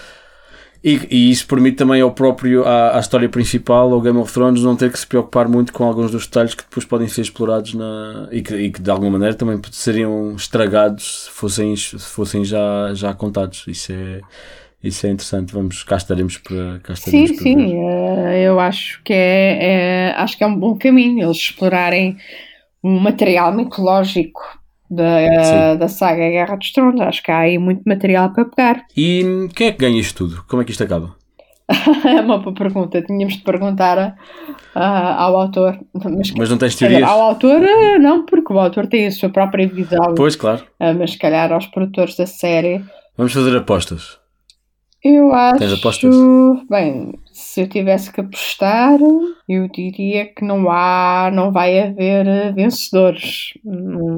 E, e, isso permite também ao próprio, à, à, história principal, ao Game of Thrones, não ter que se preocupar muito com alguns dos detalhes que depois podem ser explorados na, e, que, e que de alguma maneira também seriam estragados se fossem, se fossem já, já contados. Isso é, isso é interessante. Vamos, cá estaremos para cá estaremos Sim, sim, ver. Eh, eu acho que é, é, acho que é um bom caminho eles explorarem um material mitológico da, da saga Guerra dos Tronos. Acho que há aí muito material para pegar. E quem é que ganha isto tudo? Como é que isto acaba? é uma boa pergunta. Tínhamos de perguntar uh, ao autor. Mas, mas não tens teorias? Ao autor, eh, não, porque o autor tem a sua própria visão. Pois, claro. Uh, mas se calhar aos produtores da série. Vamos fazer apostas. Eu acho. Tens apostas? Bem, se eu tivesse que apostar, eu diria que não há, não vai haver vencedores.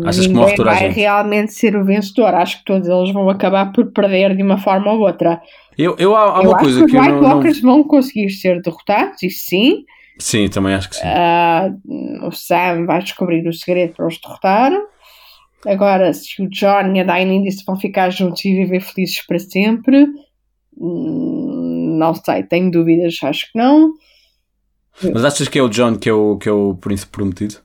Achas Ninguém que morre toda vai gente? realmente ser o vencedor. Acho que todos eles vão acabar por perder de uma forma ou outra. Eu, eu há, há eu uma coisa que, que os White Walkers não... vão conseguir ser derrotados, isso sim. Sim, também acho que sim. Uh, o Sam vai descobrir o segredo para os derrotar. Agora, se o John e a Daenerys vão ficar juntos e viver felizes para sempre, Hum, não sei, tenho dúvidas, acho que não. Mas achas que é o John que é o, que é o príncipe prometido?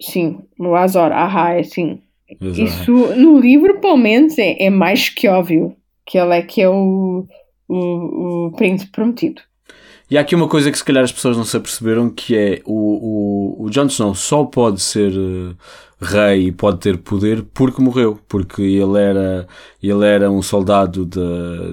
Sim, o Azor, ahá, é sim. Isso no livro, pelo menos, é, é mais que óbvio que ele é que é o, o, o príncipe prometido. E há aqui uma coisa que se calhar as pessoas não se aperceberam que é o, o, o Jon Snow só pode ser uh, rei e pode ter poder porque morreu, porque ele era, ele era um soldado da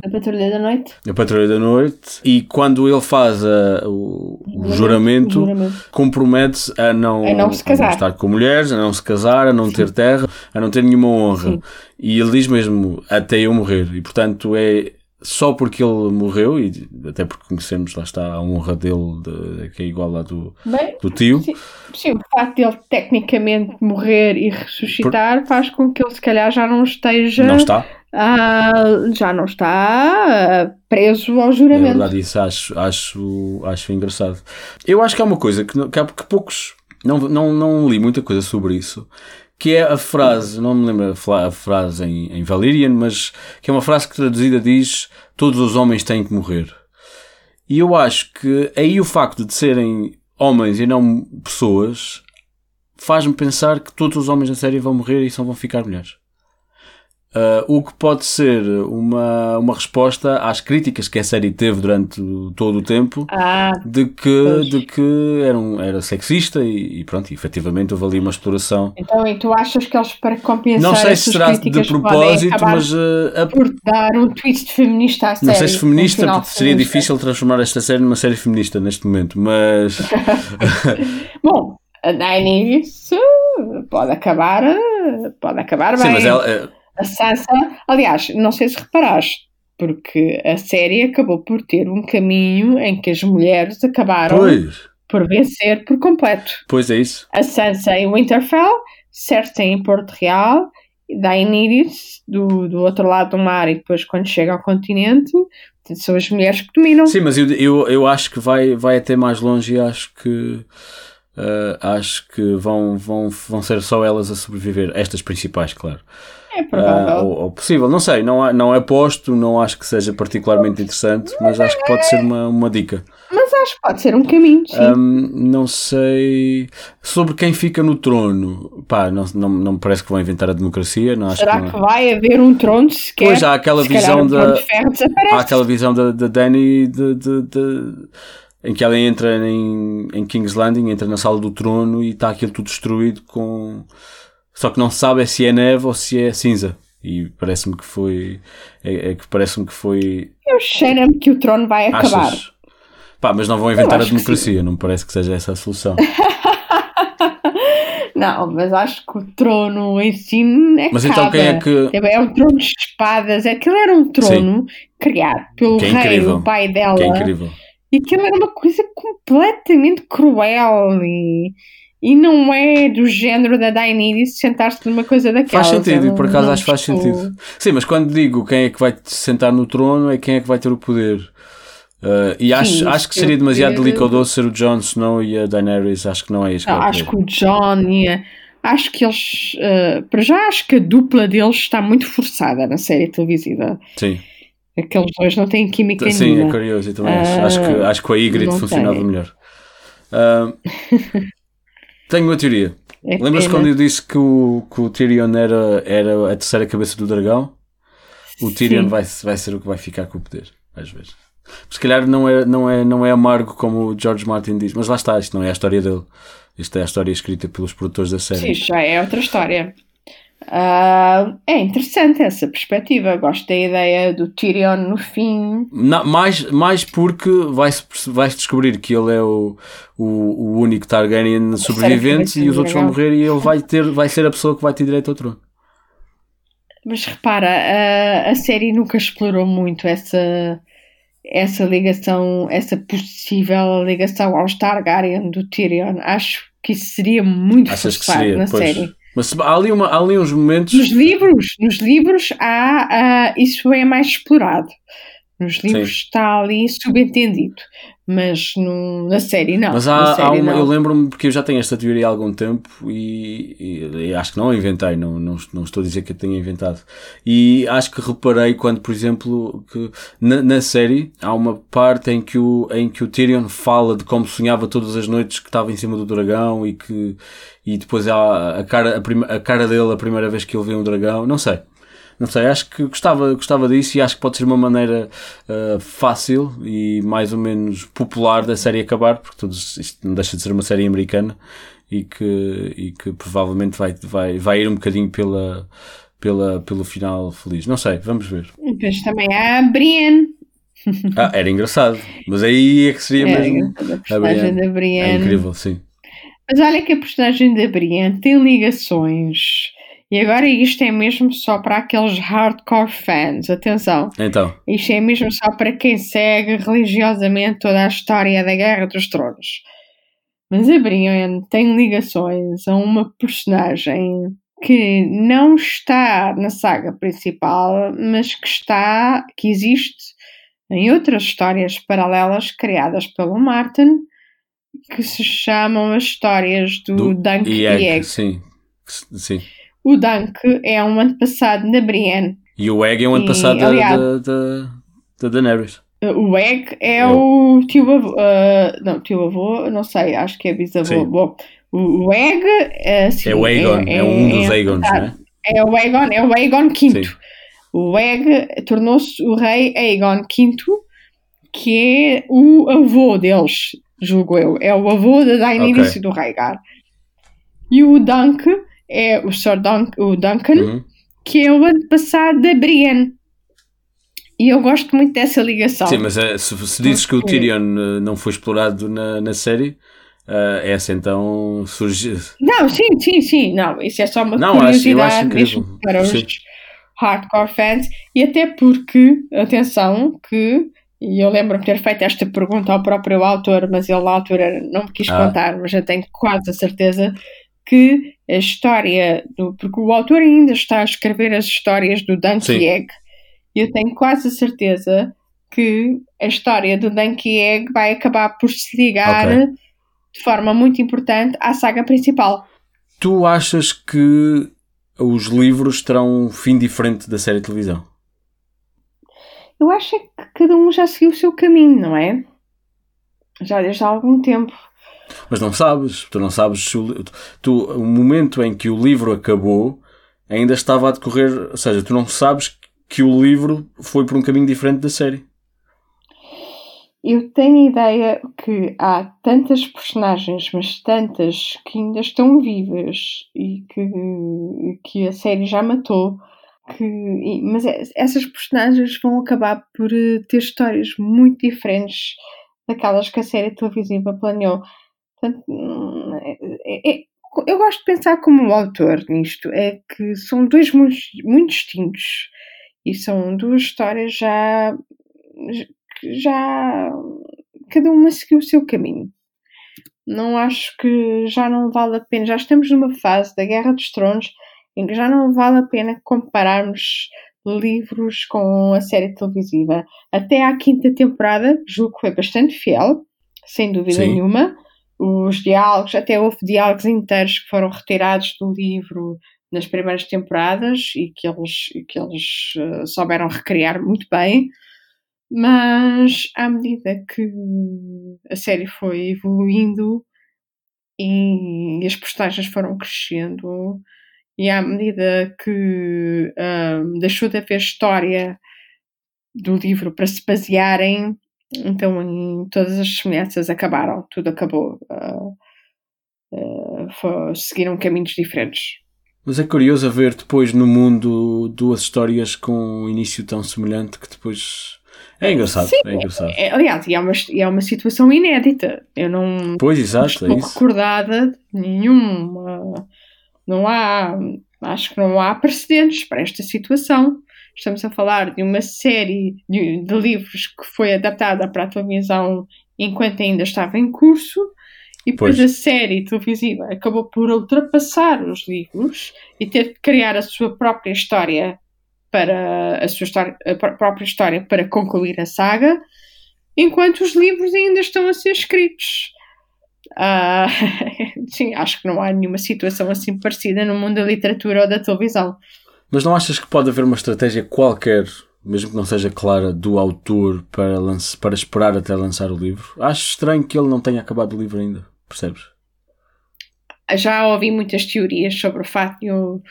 a Patrulha da Noite. A Patrulha da Noite e quando ele faz a, o, o, juramento, juramento. compromete-se a não, a não se casar. A não estar com mulheres, a não se casar, a não Sim. ter terra, a não ter nenhuma honra. Sim. E ele diz mesmo até eu morrer. E portanto é só porque ele morreu, e até porque conhecemos, lá está, a honra dele, de, que é igual à do, Bem, do tio. Sim, sim, o facto de ele tecnicamente morrer e ressuscitar Por... faz com que ele, se calhar, já não esteja. Não está. Uh, já não está uh, preso ao juramento. É verdade, isso acho, acho, acho engraçado. Eu acho que há uma coisa que, que, que poucos. Não, não, não li muita coisa sobre isso, que é a frase, não me lembro a frase em, em Valyrian, mas que é uma frase que traduzida diz todos os homens têm que morrer. E eu acho que aí o facto de serem homens e não pessoas faz-me pensar que todos os homens na série vão morrer e só vão ficar mulheres. Uh, o que pode ser uma, uma resposta às críticas que a série teve durante todo o tempo ah, de, que, de que era, um, era sexista e, e pronto, efetivamente houve ali uma exploração. Então, e tu achas que eles para compensar Não sei se será de propósito, mas uh, a, por dar um twist feminista à série. Não sei se feminista, porque seria feminista. difícil transformar esta série numa série feminista neste momento, mas Bom, a Daenerys pode acabar pode acabar Sim, bem. Mas ela, a Sansa, aliás, não sei se reparaste, porque a série acabou por ter um caminho em que as mulheres acabaram pois. por vencer por completo. Pois é isso. A Sansa em Winterfell, Cersei em Porto Real, Daenerys do, do outro lado do mar e depois quando chega ao continente são as mulheres que dominam. Sim, mas eu, eu, eu acho que vai, vai até mais longe e acho que uh, acho que vão, vão, vão ser só elas a sobreviver, estas principais, claro. É provável. Uh, ou, ou, possível, não sei, não, não é posto, não acho que seja particularmente interessante, mas acho que pode ser uma, uma dica. Mas acho que pode ser um caminho. Um, não sei. Sobre quem fica no trono, pá, não, não, não me parece que vão inventar a democracia. Não, acho Será que, que vai haver um trono sequer? Pois há aquela visão da. Há aquela visão da, da Dani de, de, de, em que ela entra em, em King's Landing, entra na sala do trono e está aquilo tudo destruído com. Só que não se sabe se é neve ou se é cinza. E parece-me que foi. É, é que parece-me que foi. Eu cheiro-me que o trono vai acabar. Achas? Pá, mas não vão inventar a democracia, não me parece que seja essa a solução. não, mas acho que o trono em si é Mas então quem é que. É um trono de espadas, aquilo era um trono Sim. criado pelo é rei, o pai dela. Que é incrível. E aquilo era uma coisa completamente cruel e, e não é do género da Daenerys sentar-se numa coisa daquela. Faz sentido, por acaso acho que faz sentido. Sim, mas quando digo quem é que vai sentar no trono é quem é que vai ter o poder. Uh, e acho, Sim, acho que seria demasiado ter... delicado ser o Jon Snow e a Daenerys. Acho que não é isso. Não, acho que o Jon e a... Acho que eles. Uh, para já, acho que a dupla deles está muito forçada na série televisiva. Sim. Aqueles dois não têm química Sim, nenhuma. é curioso. também uh, acho, que, acho que a Ygritte funcionava tem. melhor. tenho uma teoria. É Lembras-te quando eu disse que o, que o Tyrion era, era a terceira cabeça do dragão? O Tyrion vai, vai ser o que vai ficar com o poder, às vezes. Se calhar não é, não, é, não é amargo como o George Martin diz, mas lá está, isto não é a história dele. Isto é a história escrita pelos produtores da série. Sim, já é outra história. Uh, é interessante essa perspectiva. Gosto da ideia do Tyrion no fim. Não, mais, mais porque vai-se vai -se descobrir que ele é o, o, o único Targaryen sobrevivente e os outros vão morrer e ele vai, ter, vai ser a pessoa que vai ter direito ao trono. Mas repara, a, a série nunca explorou muito essa essa ligação, essa possível ligação aos Targaryen do Tyrion. Acho que isso seria muito Achas forçado na pois. série. Mas há ali, uma, há ali uns momentos. Nos livros, nos livros há, uh, isso é mais explorado. Nos livros Sim. está ali subentendido, mas no, na série não. Mas há, há uma, não. eu lembro-me, porque eu já tenho esta teoria há algum tempo e, e, e, acho que não a inventei, não, não, não estou a dizer que a tenha inventado. E acho que reparei quando, por exemplo, que na, na série há uma parte em que, o, em que o Tyrion fala de como sonhava todas as noites que estava em cima do dragão e que e depois há a cara, a, prima, a cara dele a primeira vez que ele vê um dragão, não sei. Não sei, acho que gostava, gostava disso e acho que pode ser uma maneira uh, fácil e mais ou menos popular da série acabar, porque todos, isto não deixa de ser uma série americana e que, e que provavelmente vai, vai, vai ir um bocadinho pela, pela, pelo final feliz. Não sei, vamos ver. Depois também há a Brienne. Ah, era engraçado, mas aí é que seria é, mesmo. A, Brienne. da Brienne. É incrível, sim. Mas olha que a personagem da Brienne tem ligações e agora isto é mesmo só para aqueles hardcore fans, atenção. Então. Isto é mesmo só para quem segue religiosamente toda a história da Guerra dos Tronos. Mas a Brienne tem ligações a uma personagem que não está na saga principal, mas que está, que existe em outras histórias paralelas criadas pelo Martin, que se chamam as histórias do, do Dunk e Egg. Sim, sim. O Dunk é um antepassado da Brienne. E o Egg é um antepassado da, da, da Daenerys. O Egg é, é o tio avô. Uh, não, tio avô, não sei, acho que é bisavô. Bom, o, Egg é, assim, é o Aegon, é, é um dos é, Aegons, não é? É o Aegon, é o Aegon V. Sim. O Egg tornou-se o rei Aegon V, que é o avô deles, julgo eu. É o avô da Daenerys okay. e do Rhaegar. E o Dunk é o Sir Dun o Duncan, uhum. que é o antepassado da Brienne. E eu gosto muito dessa ligação. Sim, mas é, se, se dizes que o Tyrion eh, não foi explorado na, na série, uh, essa então surge. Não, sim, sim, sim. Não, isso é só uma não, curiosidade acho, mesmo para os sim. hardcore fans. E até porque, atenção, que e eu lembro-me ter feito esta pergunta ao próprio autor, mas ele na altura não me quis ah. contar, mas já tenho quase a certeza que a história, do, porque o autor ainda está a escrever as histórias do Egg, e eu tenho quase a certeza que a história do Donkey Egg vai acabar por se ligar okay. de forma muito importante à saga principal. Tu achas que os livros terão um fim diferente da série de televisão? Eu acho é que cada um já seguiu o seu caminho, não é? Já desde há algum tempo. Mas não sabes, tu não sabes o, tu, o momento em que o livro acabou ainda estava a decorrer, ou seja, tu não sabes que o livro foi por um caminho diferente da série. Eu tenho a ideia que há tantas personagens, mas tantas que ainda estão vivas e que, que a série já matou. Que, mas essas personagens vão acabar por eh, ter histórias muito diferentes daquelas que a série televisiva planeou. Portanto, é, é, eu gosto de pensar como um autor nisto, é que são dois mundos muito distintos e são duas histórias já já cada uma seguiu o seu caminho. Não acho que já não vale a pena, já estamos numa fase da Guerra dos Tronos em que já não vale a pena compararmos livros com a série televisiva. Até à quinta temporada, julgo que foi bastante fiel, sem dúvida Sim. nenhuma. Os diálogos, até houve diálogos inteiros que foram retirados do livro nas primeiras temporadas e que eles, que eles uh, souberam recriar muito bem. Mas à medida que a série foi evoluindo e as postagens foram crescendo, e à medida que um, deixou de haver história do livro para se basearem, então todas as semelhanças acabaram, tudo acabou. Uh, uh, foi, seguiram caminhos diferentes. Mas é curioso ver depois no mundo duas histórias com um início tão semelhante que depois é engraçado, Sim, é engraçado. É, aliás, é uma, é uma situação inédita. Eu não pois, exato, estou é recordada de nenhuma. Não há. Acho que não há precedentes para esta situação. Estamos a falar de uma série de, de livros que foi adaptada para a televisão enquanto ainda estava em curso. E depois pois. a série televisiva acabou por ultrapassar os livros e ter de criar a sua própria história para a sua história, a própria história para concluir a saga, enquanto os livros ainda estão a ser escritos. Uh, sim, acho que não há nenhuma situação assim parecida no mundo da literatura ou da televisão. Mas não achas que pode haver uma estratégia qualquer, mesmo que não seja clara, do autor para, para esperar até lançar o livro? Acho estranho que ele não tenha acabado o livro ainda, percebes? já ouvi muitas teorias sobre o facto de o,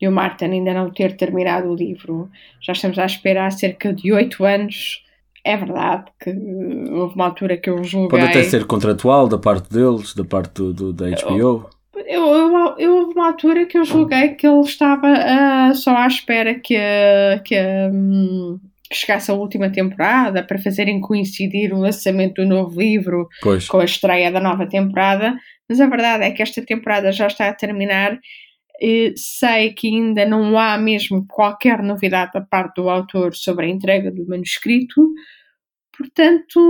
de o Martin ainda não ter terminado o livro. Já estamos à espera há cerca de oito anos. É verdade que houve uma altura que eu julguei... Pode até ser contratual da parte deles, da parte do, do da HBO. Eu, eu, eu, houve uma altura que eu julguei que ele estava uh, só à espera que, que, um, que chegasse a última temporada para fazerem coincidir o lançamento do novo livro pois. com a estreia da nova temporada mas a verdade é que esta temporada já está a terminar. E sei que ainda não há mesmo qualquer novidade da parte do autor sobre a entrega do manuscrito, portanto,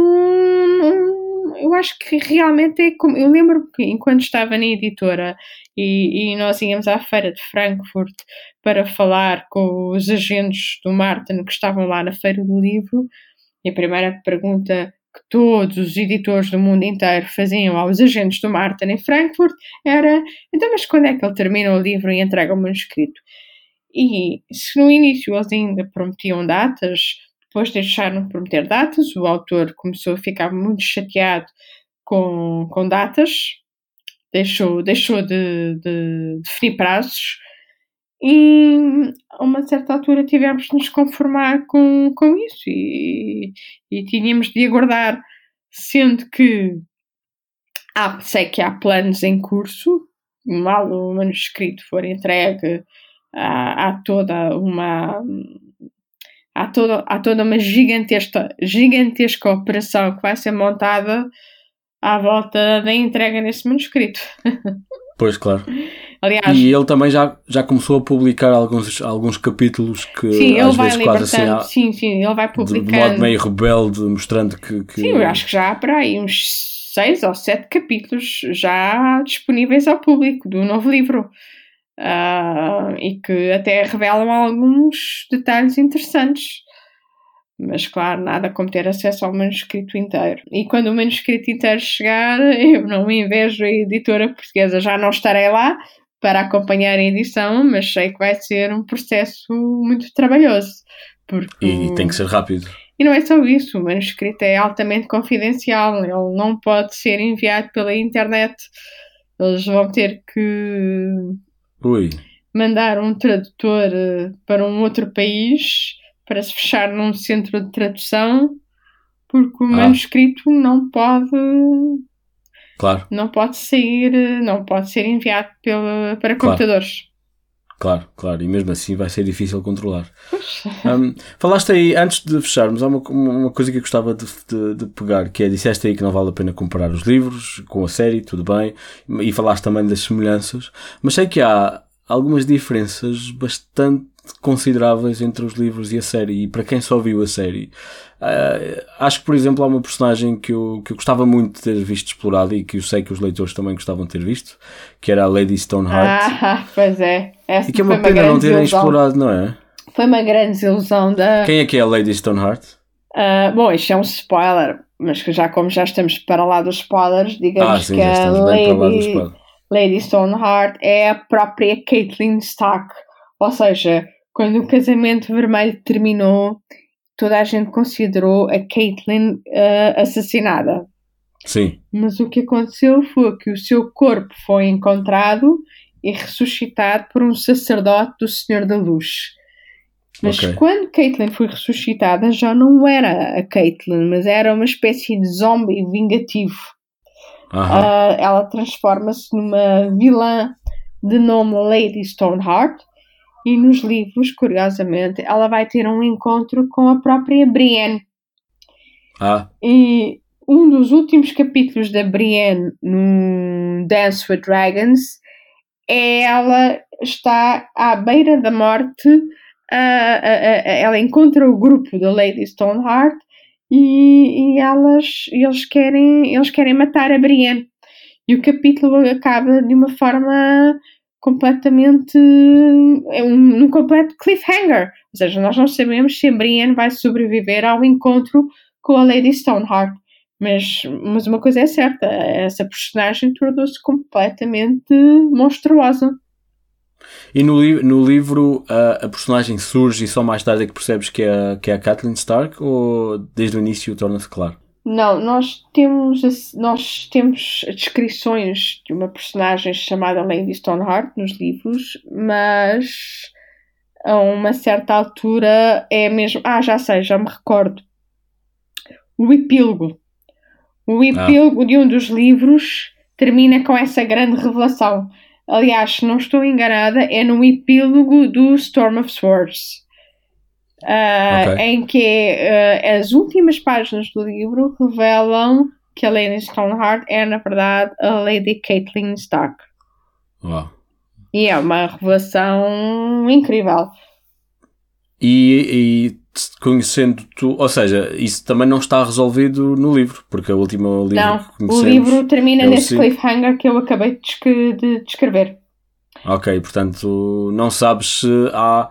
eu acho que realmente é como. Eu lembro que enquanto estava na editora e, e, nós íamos à feira de Frankfurt para falar com os agentes do Martin que estavam lá na feira do livro, e a primeira pergunta que todos os editores do mundo inteiro faziam aos agentes do Martin em Frankfurt era então, mas quando é que ele termina o livro e entrega o manuscrito? E se no início eles ainda prometiam datas, depois deixaram de prometer datas, o autor começou a ficar muito chateado com, com datas, deixou, deixou de, de definir prazos e a uma certa altura tivemos de nos conformar com, com isso e, e tínhamos de aguardar, sendo que há, sei que há planos em curso, mal o manuscrito for entregue, há, há toda uma há toda, há toda uma gigantesca, gigantesca operação que vai ser montada à volta da entrega desse manuscrito. Pois, claro. Aliás, e ele também já, já começou a publicar alguns, alguns capítulos que sim, às vezes quase assim há, sim, sim, ele vai publicando de, de modo meio rebelde, mostrando que, que, Sim, eu acho que já há para aí uns seis ou sete capítulos já disponíveis ao público do novo livro. Uh, e que até revelam alguns detalhes interessantes. Mas, claro, nada como ter acesso ao manuscrito inteiro. E quando o manuscrito inteiro chegar, eu não me invejo a editora portuguesa. Já não estarei lá para acompanhar a edição, mas sei que vai ser um processo muito trabalhoso. Porque... E tem que ser rápido. E não é só isso, o manuscrito é altamente confidencial, ele não pode ser enviado pela internet. Eles vão ter que Ui. mandar um tradutor eh, para um outro país para se fechar num centro de tradução, porque o ah. manuscrito não pode Claro. Não pode sair, eh, não pode ser enviado pela, para claro. computadores. Claro, claro, e mesmo assim vai ser difícil controlar. Um, falaste aí, antes de fecharmos, há uma, uma coisa que eu gostava de, de, de, pegar, que é, disseste aí que não vale a pena comparar os livros com a série, tudo bem, e falaste também das semelhanças, mas sei que há algumas diferenças bastante consideráveis entre os livros e a série. E para quem só viu a série, uh, acho que, por exemplo, há uma personagem que eu, que eu gostava muito de ter visto explorado e que eu sei que os leitores também gostavam de ter visto, que era a Lady Stoneheart. Ah, pois é. Essa e que é uma pena uma não terem ilusão. explorado, não é? Foi uma grande desilusão da. Quem é que é a Lady Stoneheart? Uh, bom, isto é um spoiler, mas que já como já estamos para lá dos spoilers, digamos ah, sim, que a Lady, Lady Stoneheart é a própria Caitlyn Stark. Ou seja, quando o casamento vermelho terminou, toda a gente considerou a Caitlyn uh, assassinada. Sim. Mas o que aconteceu foi que o seu corpo foi encontrado e ressuscitado por um sacerdote do Senhor da Luz. Mas okay. quando Caitlyn foi ressuscitada, já não era a Caitlyn, mas era uma espécie de zombie vingativo. Uh, ela transforma-se numa vilã de nome Lady Stoneheart e nos livros, curiosamente, ela vai ter um encontro com a própria Brienne. Ah. E um dos últimos capítulos da Brienne no Dance with Dragons ela está à beira da morte, ela encontra o grupo da Lady Stoneheart e, e elas, eles, querem, eles querem matar a Brienne. E o capítulo acaba de uma forma completamente é um, um completo cliffhanger. Ou seja, nós não sabemos se a Brienne vai sobreviver ao encontro com a Lady Stoneheart. Mas, mas uma coisa é certa, essa personagem tornou-se completamente monstruosa. E no, li no livro a, a, personagem surge e só mais tarde é que percebes que é, que é a Kathleen Stark ou desde o início torna-se claro? Não, nós temos, nós temos descrições de uma personagem chamada Lady Stoneheart nos livros, mas a uma certa altura é mesmo. Ah, já sei, já me recordo. O epílogo. O epílogo ah. de um dos livros termina com essa grande revelação. Aliás, se não estou enganada, é no epílogo do Storm of Swords. Uh, okay. em que uh, as últimas páginas do livro revelam que a Lady Stoneheart é, na verdade, a Lady Caitlyn Stark. Uau. E é uma revelação incrível. E, e conhecendo tu, ou seja, isso também não está resolvido no livro, porque o último livro não, que o livro termina é nesse cliffhanger que eu acabei de, de descrever. Ok, portanto, não sabes se há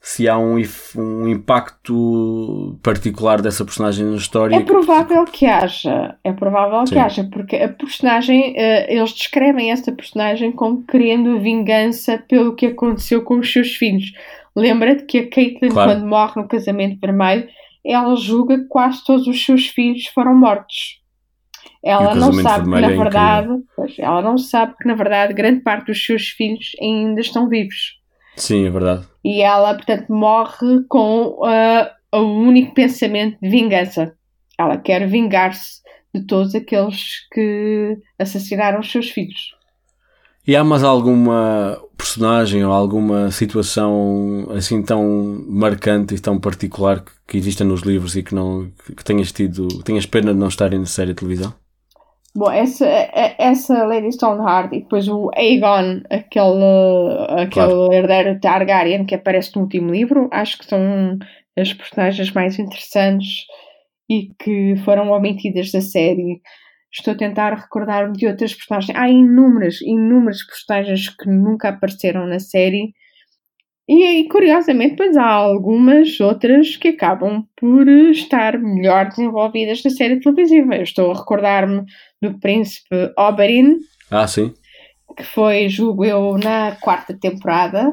se há um, um impacto particular dessa personagem na história. É provável que haja, é provável Sim. que haja, porque a personagem, uh, eles descrevem essa personagem como querendo vingança pelo que aconteceu com os seus filhos. Lembra-te que a Caitlyn, claro. quando morre no casamento vermelho, ela julga que quase todos os seus filhos foram mortos. Ela não sabe que na é verdade, pois, ela não sabe que na verdade grande parte dos seus filhos ainda estão vivos. Sim, é verdade. E ela, portanto, morre com uh, o único pensamento de vingança. Ela quer vingar-se de todos aqueles que assassinaram os seus filhos. E há mais alguma personagem ou alguma situação assim tão marcante e tão particular que, que exista nos livros e que não que tenhas tido, tenhas pena de não estarem na série de televisão? Bom, essa, essa Lady Stoneheart e depois o Aegon, aquele, aquele claro. herdeiro Targaryen que aparece no último livro, acho que são as personagens mais interessantes e que foram omitidas da série. Estou a tentar recordar-me de outras personagens. Há inúmeras, inúmeras personagens que nunca apareceram na série E, e curiosamente, pois há algumas outras que acabam por estar melhor desenvolvidas na série televisiva. Eu estou a recordar-me do Príncipe Oberyn. Ah, sim. Que foi, julgo eu, na quarta temporada.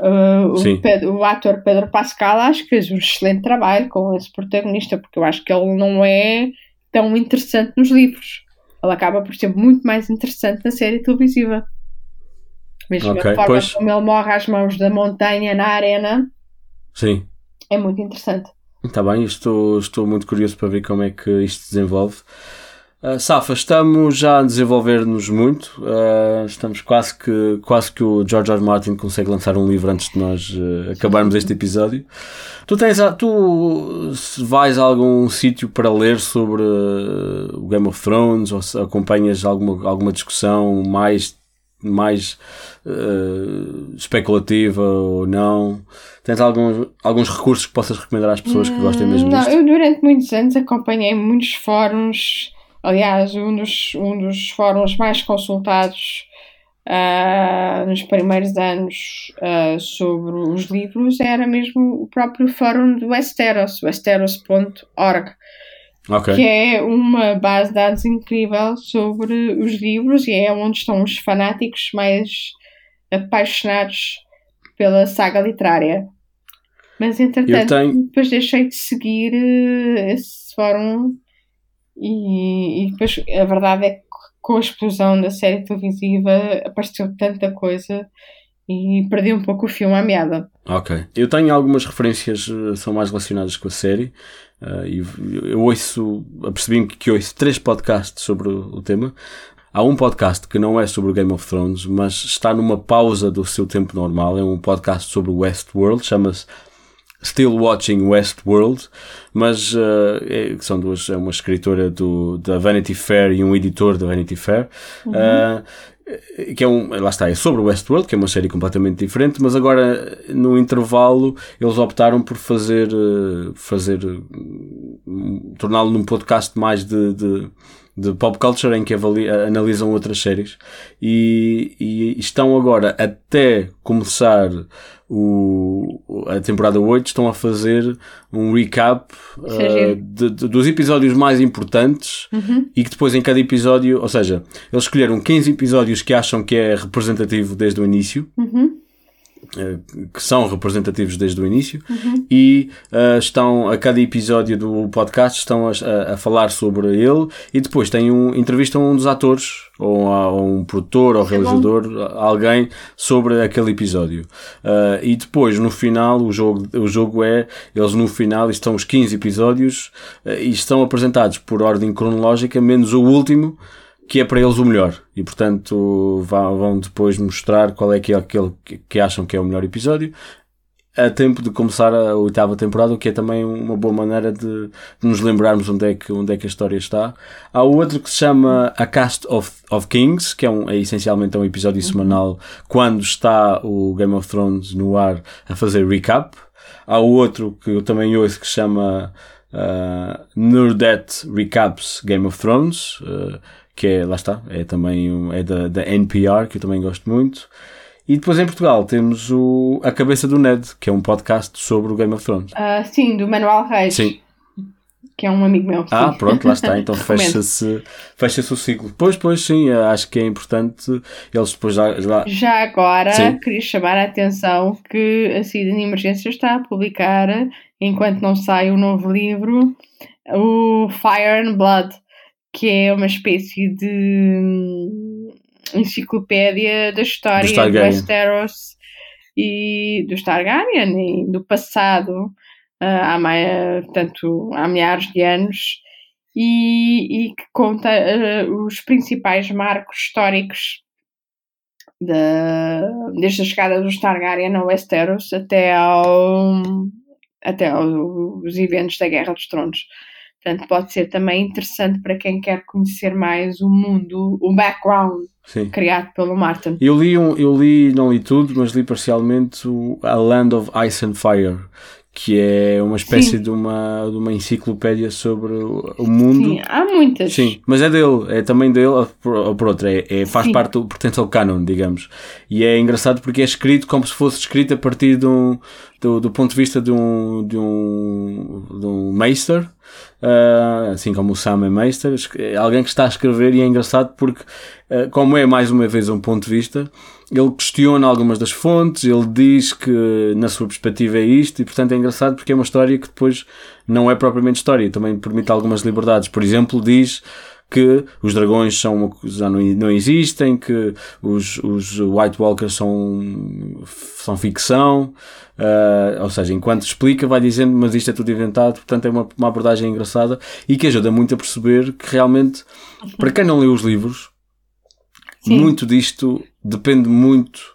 Uh, o, Pedro, o, ator Pedro Pascal acho que fez um excelente trabalho com esse protagonista, porque eu acho que ele não é tão interessante nos livros. Ele acaba por ser muito mais interessante na série televisiva. Mesmo okay, a forma pois... como ele morre às mãos da montanha na arena. Sim. É muito interessante. Está bem, estou, estou muito curioso para ver como é que isto se desenvolve. Uh, Safa, estamos já a desenvolver-nos muito. Uh, estamos quase que, quase que o George R. R. Martin consegue lançar um livro antes de nós uh, acabarmos este episódio. Tu tens, tu vais a algum sítio para ler sobre o Game of Thrones ou acompanhas alguma, alguma discussão mais mais uh, especulativa ou não? Tens alguns, alguns recursos que possas recomendar às pessoas que gostem mesmo não, disto? Eu durante muitos anos acompanhei muitos fóruns, aliás, um dos, um dos fóruns mais consultados uh, nos primeiros anos uh, sobre os livros era mesmo o próprio fórum do Westeros, westeros.org Okay. que é uma base de dados incrível sobre os livros e é onde estão os fanáticos mais apaixonados pela saga literária. Mas entretanto, tenho... depois deixei de seguir uh, esse fórum e, e, depois a verdade é que com a explosão da série televisiva apareceu tanta coisa e perdi um pouco o filme à meada. Ok. Eu tenho algumas referências uh, são mais relacionadas com a série. Uh, e eu ouço, apercebi-me que ouço três podcasts sobre o, o tema. Há um podcast que não é sobre o Game of Thrones, mas está numa pausa do seu tempo normal. É um podcast sobre o Westworld, chama-se Still Watching Westworld, mas uh, é, são duas, é uma escritora do, da Vanity Fair e um editor da Vanity Fair. Uhum. Uh, que é um, lá está, é sobre o Westworld, que é uma série completamente diferente, mas agora no intervalo eles optaram por fazer, eh, fazer torná-lo num podcast mais de, de, de, pop culture em que avalia, analisam outras séries e, e estão agora até começar o, a temporada 8 estão a fazer um recap uh, de, de, dos episódios mais importantes uhum. e que depois em cada episódio, ou seja, eles escolheram 15 episódios que acham que é representativo desde o início. Uhum. Eh, que são representativos desde o início uhum. e uh, estão a cada episódio do podcast estão a, a, falar sobre ele e depois tem um entrevistam um dos atores ou, a, um produtor ou realizador alguém sobre aquele episódio uh, e depois no final o jogo o jogo é eles no final estão os 15 episódios uh, e estão apresentados por ordem cronológica menos o último que é para eles o melhor. E portanto vão depois mostrar qual é que é aquele que acham que é o melhor episódio. A tempo de começar a oitava temporada, o que é também uma boa maneira de, de, nos lembrarmos onde é, que, onde é que a história está. Há outro que se chama A Cast of, of Kings, que é, um, é essencialmente um episódio uhum. semanal quando está o Game of Thrones no ar a fazer recap. Há outro que eu também ouço que se chama uh, Nerdette Recaps Game of Thrones. Uh, que é, lá está, é também um, é da, da NPR, que eu também gosto muito. E depois em Portugal temos o A Cabeça do Ned, que é um podcast sobre o Game of Thrones. Uh, sim, do Manuel Reis. Sim. Que é um amigo meu. Ah, sim. pronto, lá está. Então fecha-se fecha o ciclo. Pois, pois, sim, acho que é importante eles depois já. Já, já agora, sim. queria chamar a atenção que a Cida Emergência está a publicar, enquanto não sai o novo livro, o Fire and Blood que é uma espécie de hum, enciclopédia da história do, do Westeros e do Targaryen e do passado uh, há, mais, portanto, há milhares de anos e, e que conta uh, os principais marcos históricos de, desde a chegada dos Targaryen a Westeros até, ao, até aos eventos da Guerra dos Tronos. Portanto, pode ser também interessante para quem quer conhecer mais o mundo, o background Sim. criado pelo Martin. Eu li, um, eu li, não li tudo, mas li parcialmente o A Land of Ice and Fire, que é uma espécie Sim. de uma, de uma enciclopédia sobre o mundo. Sim, há muitas. Sim, mas é dele, é também dele, ou por, por outra, é, é, faz Sim. parte, do, pertence ao canon, digamos. E é engraçado porque é escrito como se fosse escrito a partir de um, do, do ponto de vista de um, de um, de um meister, uh, assim como o Sam é meister, é alguém que está a escrever e é engraçado porque, uh, como é mais uma vez um ponto de vista, ele questiona algumas das fontes, ele diz que na sua perspectiva é isto, e portanto é engraçado porque é uma história que depois não é propriamente história, também permite algumas liberdades. Por exemplo, diz que os dragões são uma, já não, não existem, que os, os White Walkers são, são ficção, uh, ou seja, enquanto explica vai dizendo, mas isto é tudo inventado, portanto é uma, uma abordagem engraçada e que ajuda muito a perceber que realmente, para quem não leu os livros, Sim. muito disto depende muito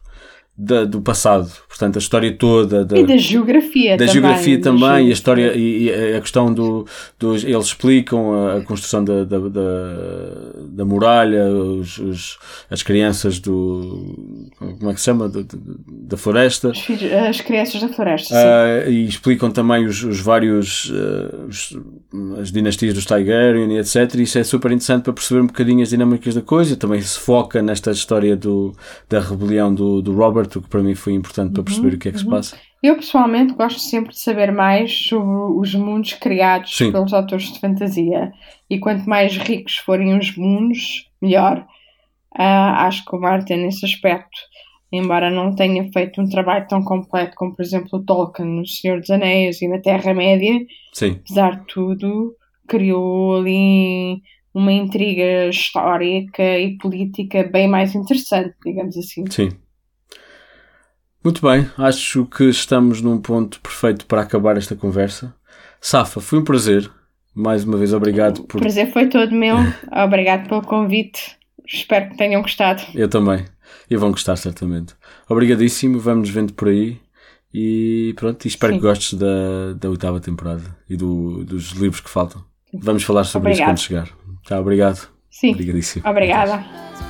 da, do passado, portanto a história toda da, e da geografia da também, geografia também e a história e, e, a questão do, dos eles explicam a, a construção da, da, da, muralha os, os, as crianças do como é que se chama? Da, da floresta. As crianças da floresta uh, e explicam também os, os vários uh, os, as dinastias dos Tigerian e etc e isso é super interessante para perceber um bocadinho as dinâmicas da coisa. Também se foca nesta história do, da rebelião do, do Robert que para mim foi importante para perceber uhum, o que é que uhum. se passa. Eu pessoalmente gosto sempre de saber mais sobre os mundos criados Sim. pelos autores de fantasia. E quanto mais ricos forem os mundos, melhor. Uh, acho que o Martin, nesse aspecto, embora não tenha feito um trabalho tão completo como, por exemplo, o Tolkien no Senhor dos Anéis e na Terra-média, apesar de tudo, criou ali uma intriga histórica e política bem mais interessante, digamos assim. Sim. Muito bem, acho que estamos num ponto perfeito para acabar esta conversa. Safa, foi um prazer. Mais uma vez, obrigado por. O prazer foi todo meu. obrigado pelo convite. Espero que tenham gostado. Eu também. E vão gostar, certamente. Obrigadíssimo. Vamos vendo por aí. E pronto, e espero Sim. que gostes da, da oitava temporada e do, dos livros que faltam. Vamos falar sobre obrigado. isso quando chegar. Tá, obrigado. Sim. Obrigadíssimo. Obrigada.